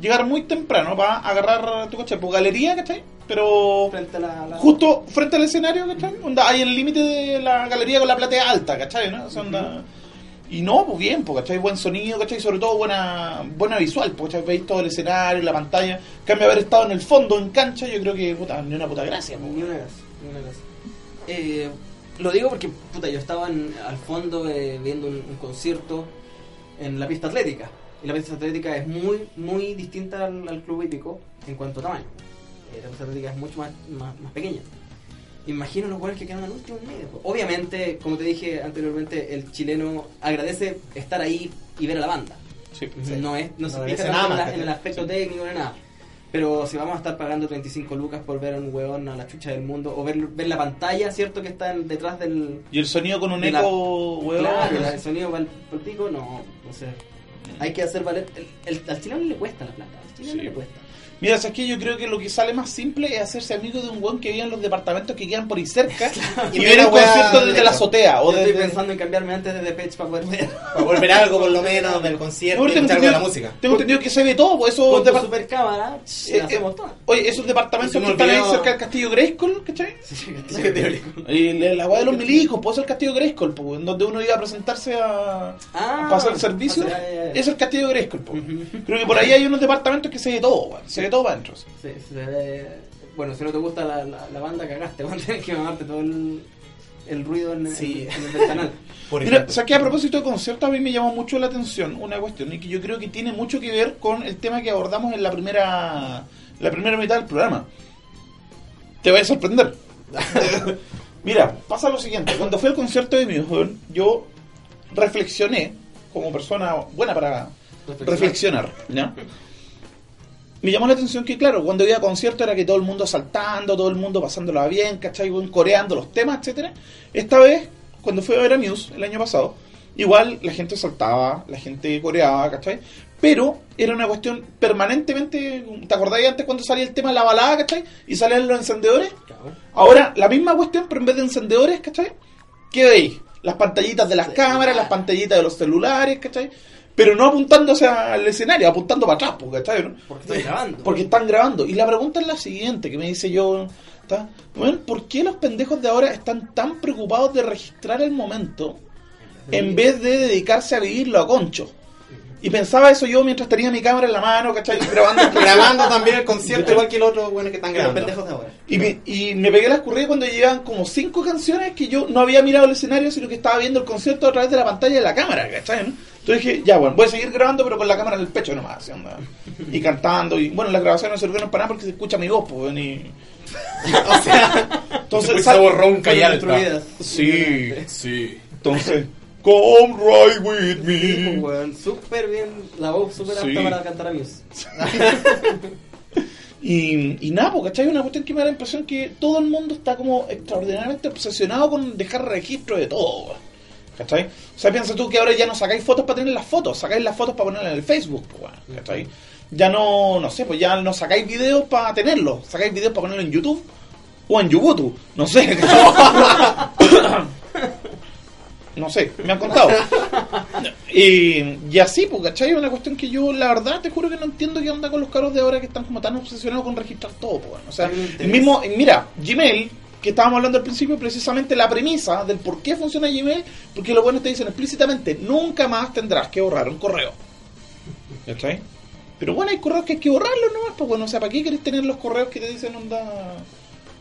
llegaron muy temprano para agarrar, tu ¿cachai? Por galería, ¿cachai? Pero Frente a la, la- justo frente al escenario, ¿cachai? Onda, hay el límite de la galería con la platea alta, ¿cachai? ¿no? O sea, onda- Y no, pues bien, pues, ¿cachai? Buen sonido, ¿cachai? Sobre todo buena buena visual, pues, ¿cachai? Veis todo el escenario, la pantalla. En Cambio haber estado en el fondo, en cancha, yo creo que, puta, ni una puta gracia, pues. Ni una gracia, ni una gracia. Eh, lo digo porque, puta, yo estaba en- al fondo eh, viendo un, un concierto en la pista atlética. Y la pista atlética es muy, muy distinta al, al club hípico en cuanto a tamaño. Eh, la pista atlética es mucho más, más, más pequeña. Imagino los goles que quedan al último medio. Obviamente, como te dije anteriormente, el chileno agradece estar ahí y ver a la banda. Sí. No, es, no, No se fija nada en, más, la- en el aspecto técnico ni nada. Pero si vamos a estar pagando 35 lucas por ver a un hueón a la chucha del mundo, o ver, ver la pantalla, ¿cierto? Que está en- detrás del. Y el sonido con un de la- eco, weón. Claro, el sonido para el, pico, no, no sé. Hay que hacer valer. El, el- al chileno le cuesta la plata. Al chileno Sí. le cuesta. Mira, es que yo creo que lo que sale más simple es hacerse amigo de un weón que vive en los departamentos que quedan por ahí cerca y Y ver el weá concierto desde de- la azotea o Yo estoy pensando en cambiarme antes de The Page para poder ver. Para volver algo por lo menos del concierto No, y algo de la entendido, música. tengo entendido que se ve todo, pues esos Con depart- super cámara, eh, eh. Oye, esos departamentos que están ahí cerca del castillo Grayskull, ¿cachai? Y la, weá de los milicos, pues es el castillo Grayskull, pues, en donde uno iba a presentarse a, Ah, a pasar el servicio. ya, ya, ya. Es el castillo Grayskull, pues. Creo que por ahí hay unos departamentos que se ve todo, weón, se ve todo para adentro. sí. Se ve- Bueno, si no te gusta la, la, la banda, cagaste. Vas a tener que mamarte todo el, el ruido en, Sí. en- en el ventanal. Por Mira, o sea que a propósito de conciertos a mí me llamó mucho la atención una cuestión y que yo creo que tiene mucho que ver con el tema que abordamos en la primera la primera mitad del programa. Te va a sorprender. Mira, pasa lo siguiente, cuando fui al concierto de Muse, yo reflexioné como persona buena para reflexionar, ¿ya? Me llamó la atención que, claro, cuando iba a concierto era que todo el mundo saltando, todo el mundo pasándola bien, ¿cachai? Coreando los temas, etcétera. Esta vez, cuando fui a ver a Muse el año pasado, igual la gente saltaba, la gente coreaba, ¿cachai? Pero era una cuestión permanentemente. ¿Te acordáis antes cuando salía el tema de la balada, ¿cachai? Y salían los encendedores. Ahora, la misma cuestión, pero en vez de encendedores, ¿cachai? ¿Qué veis? Las pantallitas de las cámaras, las pantallitas de los celulares, ¿cachai? Pero no apuntándose al escenario, apuntando para atrás, pues, ¿cachai? ¿no? Porque estoy grabando. Porque están grabando. Y la pregunta es la siguiente, que me dice yo. Bueno, ¿por qué los pendejos de ahora están tan preocupados de registrar el momento en vez de dedicarse a vivirlo a concho? Y pensaba eso yo mientras tenía mi cámara en la mano, ¿cachai? Grabando, grabando también el concierto igual que el otro bueno que están grabando. pendejos de ahora. Y me, y me pegué la escurrida cuando llegaban como cinco canciones que yo no había mirado el escenario, sino que estaba viendo el concierto a través de la pantalla de la cámara, ¿cachai? no? Entonces dije, ya bueno, voy a seguir grabando, pero con la cámara en el pecho nomás, onda. Y cantando, y bueno, las grabaciones no sirvieron para nada porque se escucha mi voz, pues, y... O sea, Entonces, voz ronca y alta. Sí, Sí. entonces, come right with Sí, me. pues, súper bien, la voz súper apta Sí. para cantar a Muse. Y, y nada, porque ¿cachai? Una cuestión que me da la impresión que todo el mundo está como extraordinariamente obsesionado con dejar registro de todo. ¿Cachai? O sea, piensa tú que ahora ya no sacáis fotos para tener las fotos, sacáis las fotos para ponerlas en el Facebook, pues, ¿cachai? Ya no, no sé, pues ya no sacáis videos para tenerlos, sacáis videos para ponerlo en YouTube o en YouTube, no sé. No sé, me han contado. Y, y así, pues, ¿cachai? Es una cuestión que yo, la verdad, te juro que no entiendo qué onda con los caros de ahora que están como tan obsesionados con registrar todo, pues. O sea, el mismo, mira, Gmail, que estábamos hablando al principio, precisamente la premisa del por qué funciona Gmail, porque los buenos te dicen explícitamente, nunca más tendrás que borrar un correo. ¿Cachai? Pero bueno, hay correos que hay que borrarlos nomás, pues bueno, o sea, ¿para qué querés tener los correos que te dicen onda...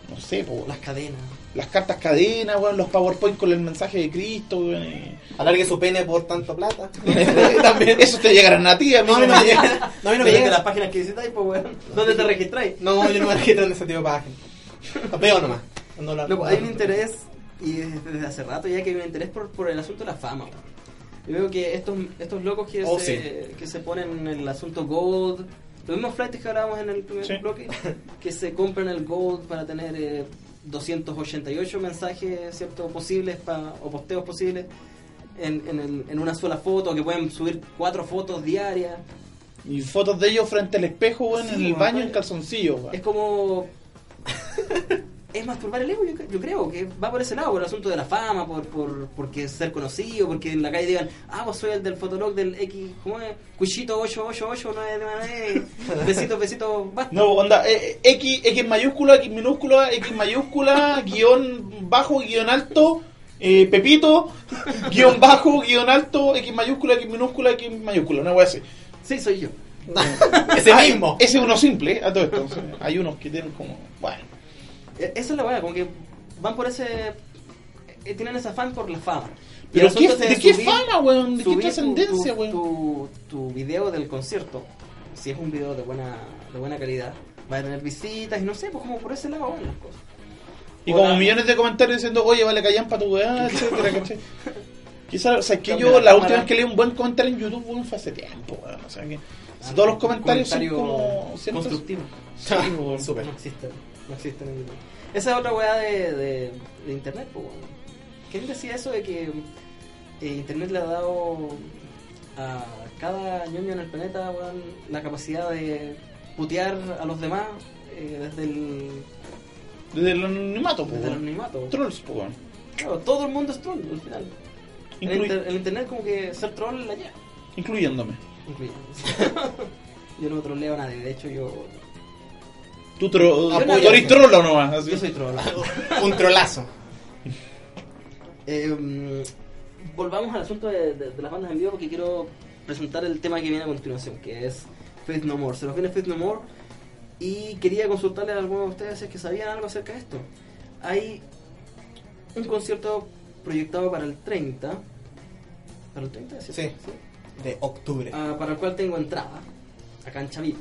No sé, pues, Las cadenas. las cartas cadenas, weón, los PowerPoint con el mensaje de Cristo, y- Alargue su pene por tanto plata. También. Eso te llegarán a ti, a mí No, no, no, me llega. No, a mí no me Depende de llega. las páginas que visitáis, pues, weón. ¿Dónde te registráis? No, yo no me registro en ese tipo de páginas. Veo nomás. Cuando la- Loco, hay un interés, y desde desde hace rato ya que hay un interés por, por el asunto de la fama. Yo veo que estos, estos locos que, Oh, se, que se ponen en el asunto Gold, los mismos flights que hablábamos en el primer Sí. bloque, que se compran el Gold para tener eh, 288 mensajes cierto posibles pa- o posteos posibles en, en, el- en una sola foto, que pueden subir cuatro fotos diarias. Y fotos de ellos frente al espejo, weón, Sí, en el baño en calzoncillo. Es como. es masturbar el ego, yo, yo creo, que va por ese lado, por el asunto de la fama, por, por porque ser conocido, porque en la calle digan, ah, vos soy el del fotolog del X, ¿cómo es? Cuchito 888, besito, besito, basta. No, onda, eh, eh, X, X mayúscula, X minúscula, X mayúscula, guion bajo, guion alto, eh, Pepito, guion bajo, guion alto, X mayúscula, X minúscula, X mayúscula, una wea así. Sí, soy yo. Ese mismo. Ese es uno simple, eh, a todo esto. hay unos que tienen como, bueno. Esa es la weá, como que van por ese. eh, Tienen ese afán por la fama. Y Pero ¿qué, ¿de qué subir- fama, weón? ¿De qué trascendencia, tu, weón? tu, tu video del concierto, si es un video de buena, de buena calidad, va a tener visitas y no sé, pues como por ese lado van las cosas. Y Hola. como millones de comentarios diciendo, oye, vale, callan para tu weá, etcétera, ¿cachai? Quizás, o sea, es que Cambia yo la última vez que leí un buen comentario en YouTube weón, fue hace tiempo, weón. O sea, que si todos los comentarios son como ciertos- constructivo. Sí, weón. Súper. No no existen en YouTube. Esa es otra weá de, de, de internet, pues weón. ¿Quién decía eso de que eh, internet le ha dado a cada ñoño en el planeta, weón, la capacidad de putear a los demás eh, desde el, Desde el anonimato, po, desde el anonimato. Trolls, po, weón. Claro, todo el mundo es troll al final. En el, Inclui- inter- el internet como que ser troll la lleva. Incluyéndome. Incluyendo. yo no troleo a nadie, de hecho yo... Tú, tro tú eres trolo nomás. así. Yo soy troll. Un trolazo. Eh, mm, volvamos al asunto de, de- de las bandas en vivo porque quiero presentar el tema que viene a continuación, que es Faith No More. Se nos viene Faith No More y quería consultarle a algunos de ustedes si es que sabían algo acerca de esto. Hay un concierto proyectado para el 30. ¿Para el 30? Sí. De octubre. Ah, para el cual tengo entrada a Cancha VIP.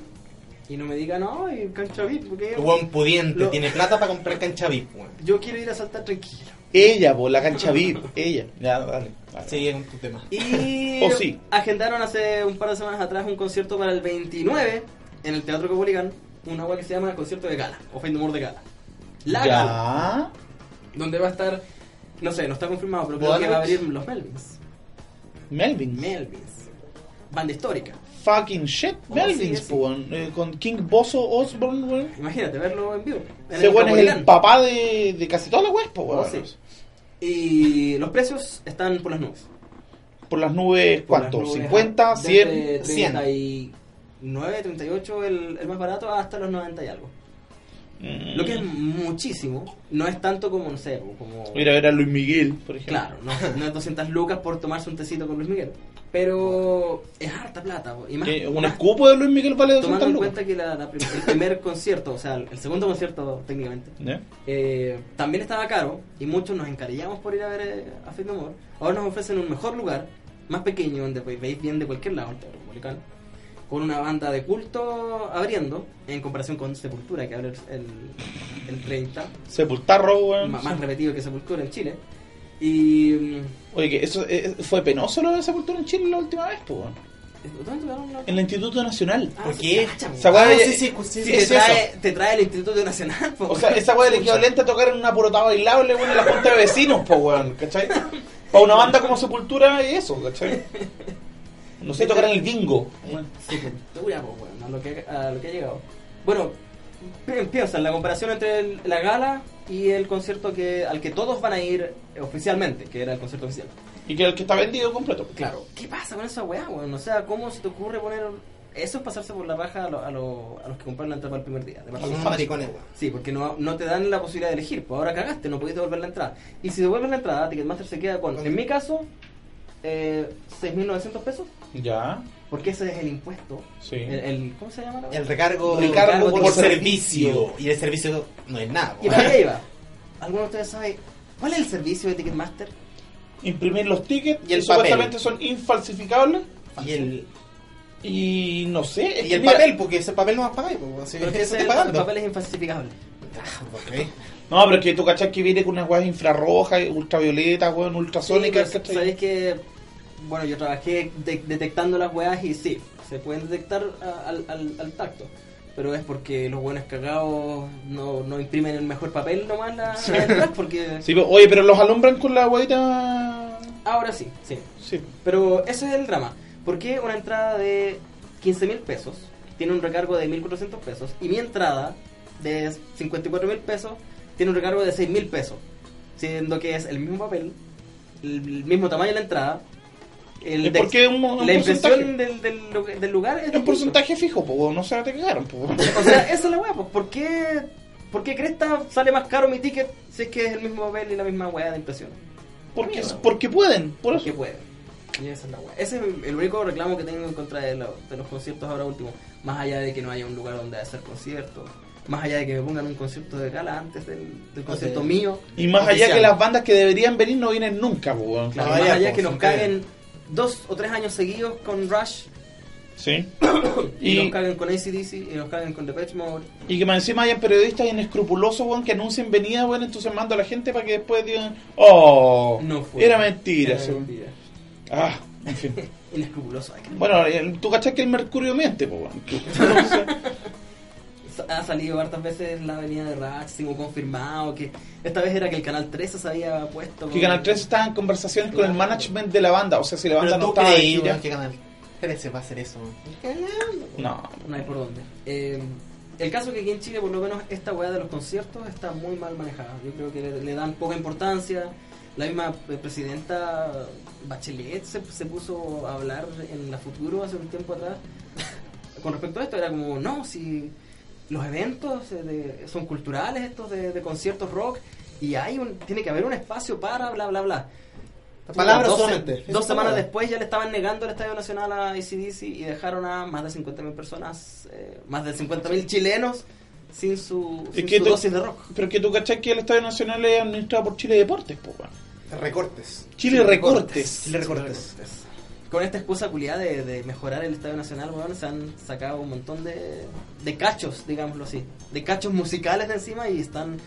Y no me digan, no, y Cancha VIP, porque El buen pudiente, Lo- tiene plata para comprar cancha VIP, weón. yo quiero ir a saltar tranquilo. Ella, po, la cancha VIP. Ella. Ya, dale. dale. Sigue con tu tema. Y O sí. agendaron hace un par de semanas atrás un concierto para el 29 en el Teatro Copolicán, una web que se llama Concierto de Gala, o Fin de Humor de Gala. La Gala, donde va a estar, no sé, no está confirmado, pero creo que va a abrir los Melvins. Melvin. Melvins. Banda histórica. Fucking shit. Oh, Melvins, sí, sí. Eh, con King Bozo Osborne, weón. Imagínate verlo en vivo. Ese weón es el papá de, de casi todas las weas, po, weón. Oh, sí. Y los precios están por las nubes. Por las nubes, Por las ¿cuánto? nubes, ¿50? desde ¿100? 39, 38 el, el más barato hasta los 90 y algo. Mm. Lo que es muchísimo, no es tanto como, no sé, como... Ir a ver a Luis Miguel, por ejemplo. Claro, no, no es 200 lucas por tomarse un tecito con Luis Miguel. Pero es harta plata. po, Y más, ¿Qué? ¿Un más escupo de Luis Miguel vale 200 tomando en cuenta que la- la el primer concierto, o sea, el segundo concierto técnicamente, ¿Ya? eh, también estaba caro y muchos nos encarillamos por ir a ver eh, a Faith No More. Ahora nos ofrecen un mejor lugar, más pequeño, donde pues, veis bien de cualquier lado, el con una banda de culto abriendo, en comparación con Sepultura, que abre el, el 30, Sepultarro, weón. más, más repetido que Sepultura en Chile. Y. mm, Oye, que eso eh, fue penoso lo de Sepultura en Chile la última vez, po, weón. ¿Dónde tuvieron la- En el Instituto Nacional. Ah, ¿Por qué? Esa Ah, de- sí, sí, sí, Sí, te, es trae, te trae el Instituto Nacional. po. O sea, esa weá es el equivalente a tocar en una purota bailable, weón, en la junta de vecinos, po, weón, ¿cachai? Para una banda como Sepultura es eso, ¿cachai? No sé, tocar en el bingo. Sepultura, po, weón, a lo que, a lo que ha llegado. Bueno, piensa en la comparación entre el- la gala y el concierto que al que todos van a ir oficialmente, que era el concierto oficial. Y que el que está vendido completo. Claro. ¿Qué pasa con esa weá, weón? O sea, ¿cómo se te ocurre poner... Eso es pasarse por la raja a, lo- a, lo- a los que compraron la entrada el primer día. de partida. Algunos maricones, weón. Sí, porque no, no te dan la posibilidad de elegir. Pues ahora cagaste, no podés devolver la entrada. Y si devuelves la entrada, Ticketmaster se queda con, en mi caso, eh, 6.900 pesos. Ya, Porque ese es el impuesto. sí. El, el- ¿Cómo se llama? El recargo, El recargo por, por servicio. Y el servicio no es nada. Y para allá iba. ¿Alguno de ustedes sabe cuál es el servicio de Ticketmaster? Imprimir los tickets, Y el que papel. supuestamente son infalsificables. Y el, Y no sé. es y que el mira, papel, porque ese papel no vas a pagar. Pero ese- el pagando. papel es infalsificable. Ah, ok. No, pero es que tú cachas que viene con unas weas infrarrojas, ultravioletas, weón, ultrasónicas. Sí, sabéis que, bueno, yo trabajé de- detectando las weas y sí, se pueden detectar al, al- al tacto. Pero es porque los buenos cagados no, no imprimen el mejor papel nomás la, la entrada, porque Sí, pero- oye, pero los alumbran con la huevita. ahora sí, sí. Sí. Pero ese es el drama. ¿Por qué una entrada de 15 mil pesos tiene un recargo de 1.400 pesos y mi entrada de 54 mil pesos tiene un recargo de 6 mil pesos? Siendo que es el mismo papel, el, el mismo tamaño de la entrada. El ¿Y de- por qué un, un la impresión del, del, lu- del lugar es un porcentaje fijo, pues, no se te cagaron, pues. O sea, esa es la weá, pues. ¿Por qué, ¿Por qué Cresta sale más caro mi ticket si es que es el mismo papel y la misma weá de impresión? Porque, porque pueden, por Porque eso. puede. Y esa es la weá. Ese es el único reclamo que tengo en contra de, lo- de los conciertos ahora último. Más allá de que no haya un lugar donde hacer conciertos. Más allá de que me pongan un concierto de gala antes del, del concierto mío. Y más allá que las bandas que deberían venir no vienen nunca, weón. Claro, más allá que nos caguen dos o tres años seguidos con Rush. Sí. Y, Y, nos caguen con ACDC. Y nos caguen con Depeche Mode. y que más encima hayan periodistas inescrupulosos, weón, que anuncien venida, weón, entusiasmando a la gente para que después digan, oh, No fue. era mentira. Era ese weón". mentira. Ah, en fin. Inescrupuloso. Bueno, tú cachas que el mercurio miente, pues, weón. Entonces, ha salido hartas veces la avenida de Máximo confirmado que esta vez era que el canal 13 se había puesto que Canal 3 estaba en conversaciones con el management de la banda, o sea, si la banda no tú estaba weón, que canal. Pérez se va a hacer eso. No. No hay por dónde. Eh, el caso es que aquí en Chile, por lo menos, esta weá de los conciertos está muy mal manejada. Yo creo que le, le dan poca importancia. La misma eh, presidenta Bachelet se, se puso a hablar en la Futuro hace un tiempo atrás con respecto a esto. Era como, no, si los eventos eh, de- son culturales, estos de, de conciertos rock, y hay un, tiene que haber un espacio para bla, bla, bla. Palabras Dos- solamente. Dos semanas después ya le estaban negando el Estadio Nacional a ACDC y dejaron a más de 50.000 personas, eh, más de 50.000 chilenos sin su, Es sin que su tú- dosis de rock. Pero que tú cachás que el Estadio Nacional es administrado por Chile Deportes, po. Recortes. Chile Recortes. Chile Recortes. Con esta excusa culiada de, de mejorar el Estadio Nacional, weón, se han sacado un montón de, de cachos, digámoslo así, de cachos musicales de encima y están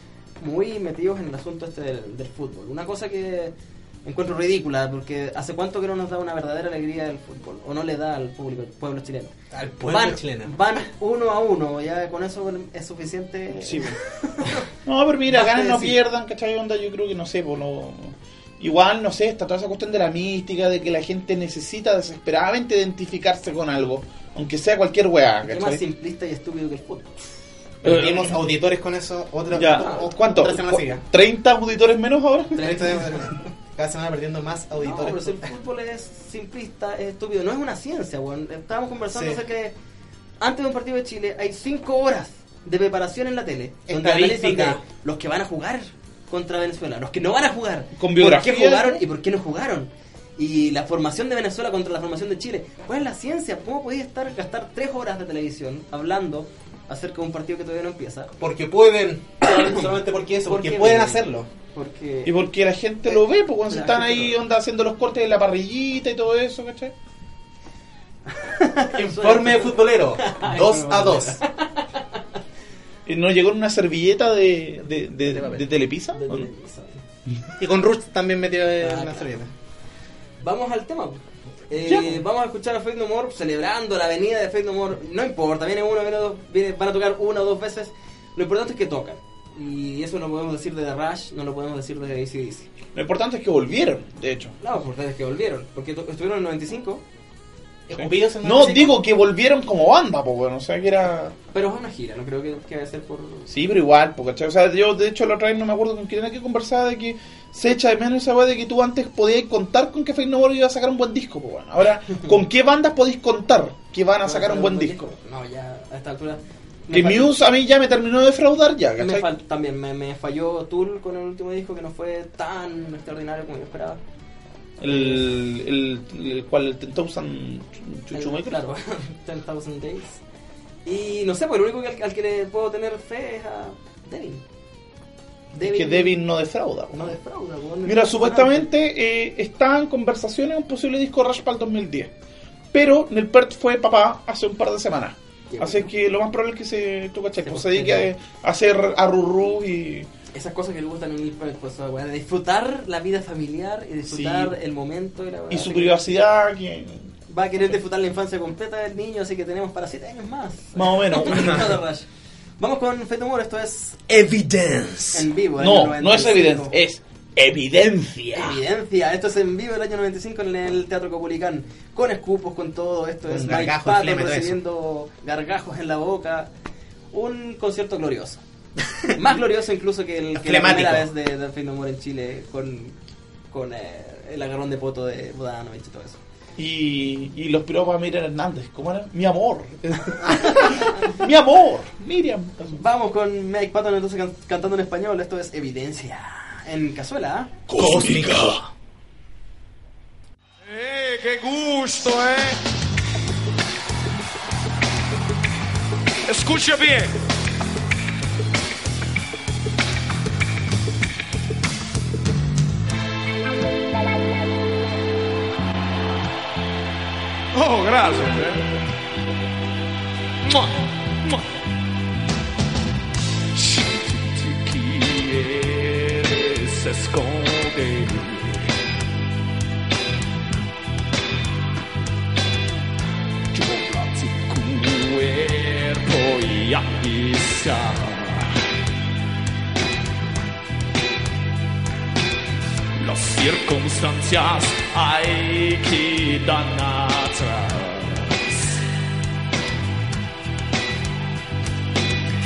muy metidos en el asunto este del, del fútbol. Una cosa que encuentro ridícula, porque hace cuánto que no nos da una verdadera alegría el fútbol, o no le da al público, al pueblo chileno. Al pueblo van, chileno. van uno a uno, ya con eso es suficiente. Sí. No, pero mira, ganen no pierdan, ¿cachai? Onda, yo creo que no sé, pues no. Igual, no sé, está toda esa cuestión de la mística, de que la gente necesita desesperadamente identificarse con algo, aunque sea cualquier weá, Qué más simplista y estúpido que el fútbol. Perdimos auditores con eso. Otra, Ya, o- ¿cuánto? Otra semana siga. ¿30 auditores menos ahora? Cada semana perdiendo más No, auditores. pero si el fútbol es simplista, es estúpido. No es una ciencia, weón. Estábamos conversando Sí. de. Antes de un partido de Chile hay cinco horas de preparación en la tele. Donde Estadística. analizan de los que van a jugar contra Venezuela, los que no van a jugar. Con ¿Por qué jugaron y por qué no jugaron? Y la formación de Venezuela contra la formación de Chile. ¿Cuál es la ciencia? ¿Cómo podía estar gastar tres horas de televisión hablando acerca de un partido que todavía no empieza? Porque pueden. Solamente porque eso, porque Porque pueden hacerlo. Porque Y porque la gente lo ve, pues cuando La están ahí, onda, haciendo los cortes de la parrillita y todo eso, ¿cachai? Informe futbolero. 2 a 2. ¿Y ¿No llegó en una servilleta de, de, de, De papel. de Telepisa? Y con Rush también metió en Ah, la claro. servilleta. Vamos al tema. Eh, vamos a escuchar a Fake No More celebrando la venida de Fake No More. No importa, viene uno, viene dos, viene- van a tocar una o dos veces. Lo importante es que tocan. Y eso no lo podemos decir de The Rush, no lo podemos decir de ACDC. Lo importante es que volvieron, de hecho. No, por es que volvieron. Porque estuvieron en el 95, No, digo que volvieron como banda, pues bueno, o sea que era... pero es una gira, no creo que, que a ser por... Sí, pero igual, porque. O sea, yo de hecho la otra vez no me acuerdo con quién era que conversaba de que se echa de menos esa weá de que tú antes podías contar con que Fake No More iba a sacar un buen disco, pues bueno. Ahora, ¿con qué bandas podéis contar que van a sacar un buen disco? No, ya a esta altura... Que Muse a mí ya me terminó de defraudar ya, me también me, me falló Tool con el último disco que no fue tan extraordinario como yo esperaba. El, el, el, ¿cuál? El 10,000 El- Chuchumakers? Claro, 10,000 Days. Y no sé, pues el único que al, al que le puedo tener fe es a Devin. Es que Devin no defrauda. no defrauda. weón. Mira, supuestamente eh, está en conversaciones un posible disco Rush para el 2010. Pero Nelpert fue papá hace un par de semanas. Así que lo más probable es que se, tú cachai, Se pues se dedique a, a hacer y... Esas cosas que le gustan pues, esa weá, de disfrutar la vida familiar y disfrutar Sí. el momento y la y su privacidad, que Va a querer disfrutar la infancia completa del niño, así que tenemos para 7 años más. más o menos. Vamos con Fate No More, esto es Evidence. en vivo. no, no es 95. evidencia, es evidencia. Evidencia, esto es en vivo el año 95 en el Teatro Copulicán, con escupos, con todo, esto Con es Mike Patton todo eso. recibiendo gargajos en la boca, un concierto glorioso. Más glorioso incluso que, el, que la primera vez de, de No More en Chile con, con eh, el agarrón de poto de Budanovich y todo eso. Y, y los piropos a Miriam Hernández, ¿cómo era? Mi amor. Mi amor, Miriam. Vamos con Mike Patton entonces can- cantando en español, esto es Evidencia. En cazuela, ¿ah? Cósmica. ¡Eh, qué gusto, eh! Escucha bien. Oh, gracias. eh. Mua, mua. Si tú te quieres esconder Yo tu cuerpo y aquí está. Las circunstancias hay que dan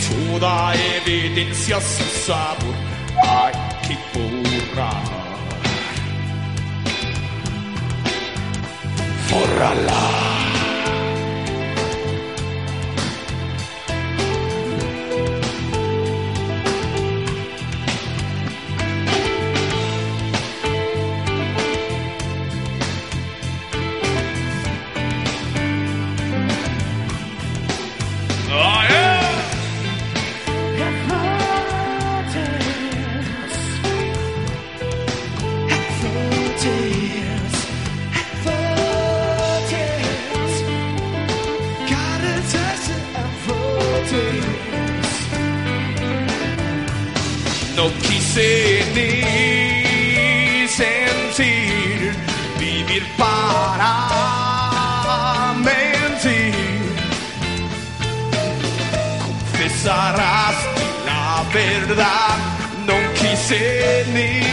Toda evidencia su sabor hay que borrar. Borrarla. Ni sentir, vivir para mentir confesarás la verdad. No quise ni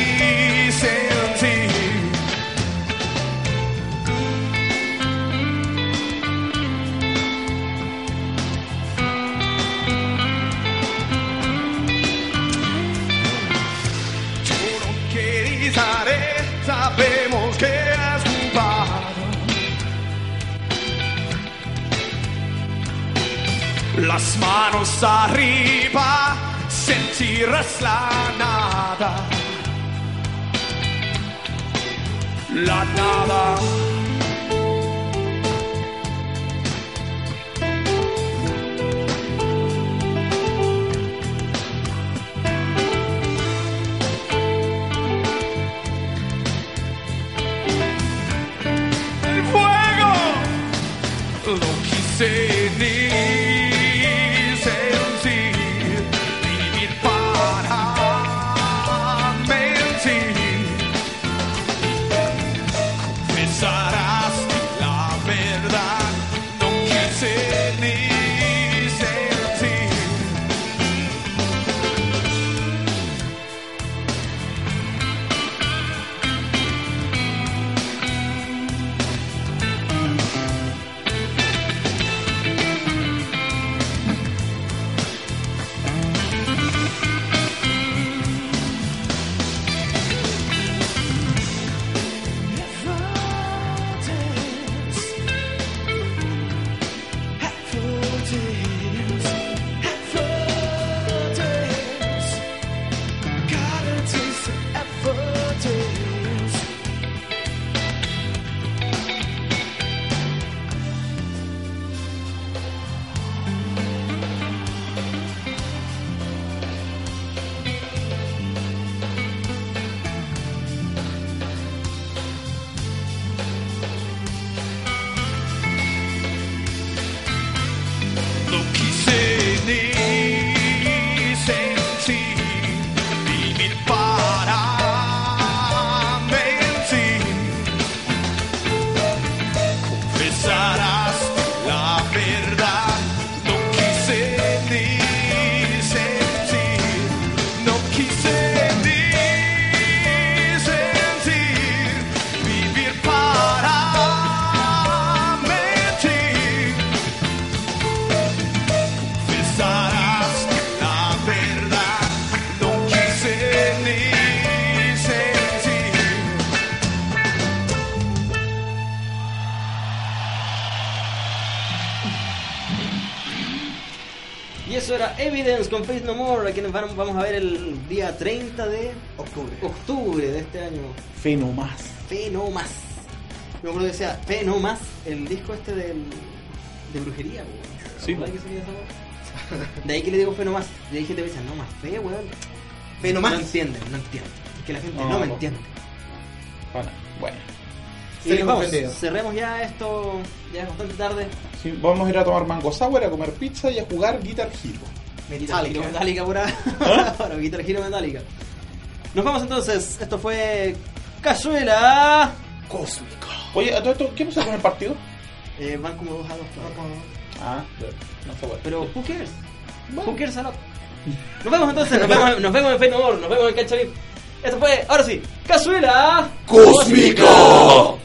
Las manos arriba, sentirás la nada. La nada. El fuego lo quise Evidence con Face No More, a quienes vamos a ver el día 30 de Octubre. octubre de este año. Fe no más. Fe no más. Yo me acuerdo que decía Fe no más, el disco este del, de brujería, weón. Sí, ¿Verdad po. que sería esa weá? De ahí que le digo Fe no más. Y hay gente dice, no más fe, weón. Fe no más. No entienden, no entienden. Es que la gente No, no, me no. entiende. Bueno, bueno. Y vamos, cerremos ya esto, ya es bastante tarde. Sí, vamos a ir a tomar mango sour, a comer pizza y a jugar Guitar Hero. Guitar Hero Metallica. Por ahí. ¿Ah? Para Guitar Hero Metallica. Nos vamos entonces. Esto fue Cazuela. Cósmico. Oye, ¿a todo esto qué pasa con el partido? Eh, van como 2 a 2 todavía. Ah, no está bueno. Pero, who cares? Who cares a lot? Nos vemos entonces, nos vemos, nos vemos en Fate No More, nos vemos en Cancha VIP. Esto fue, ahora sí, Cazuela ¡Cósmico!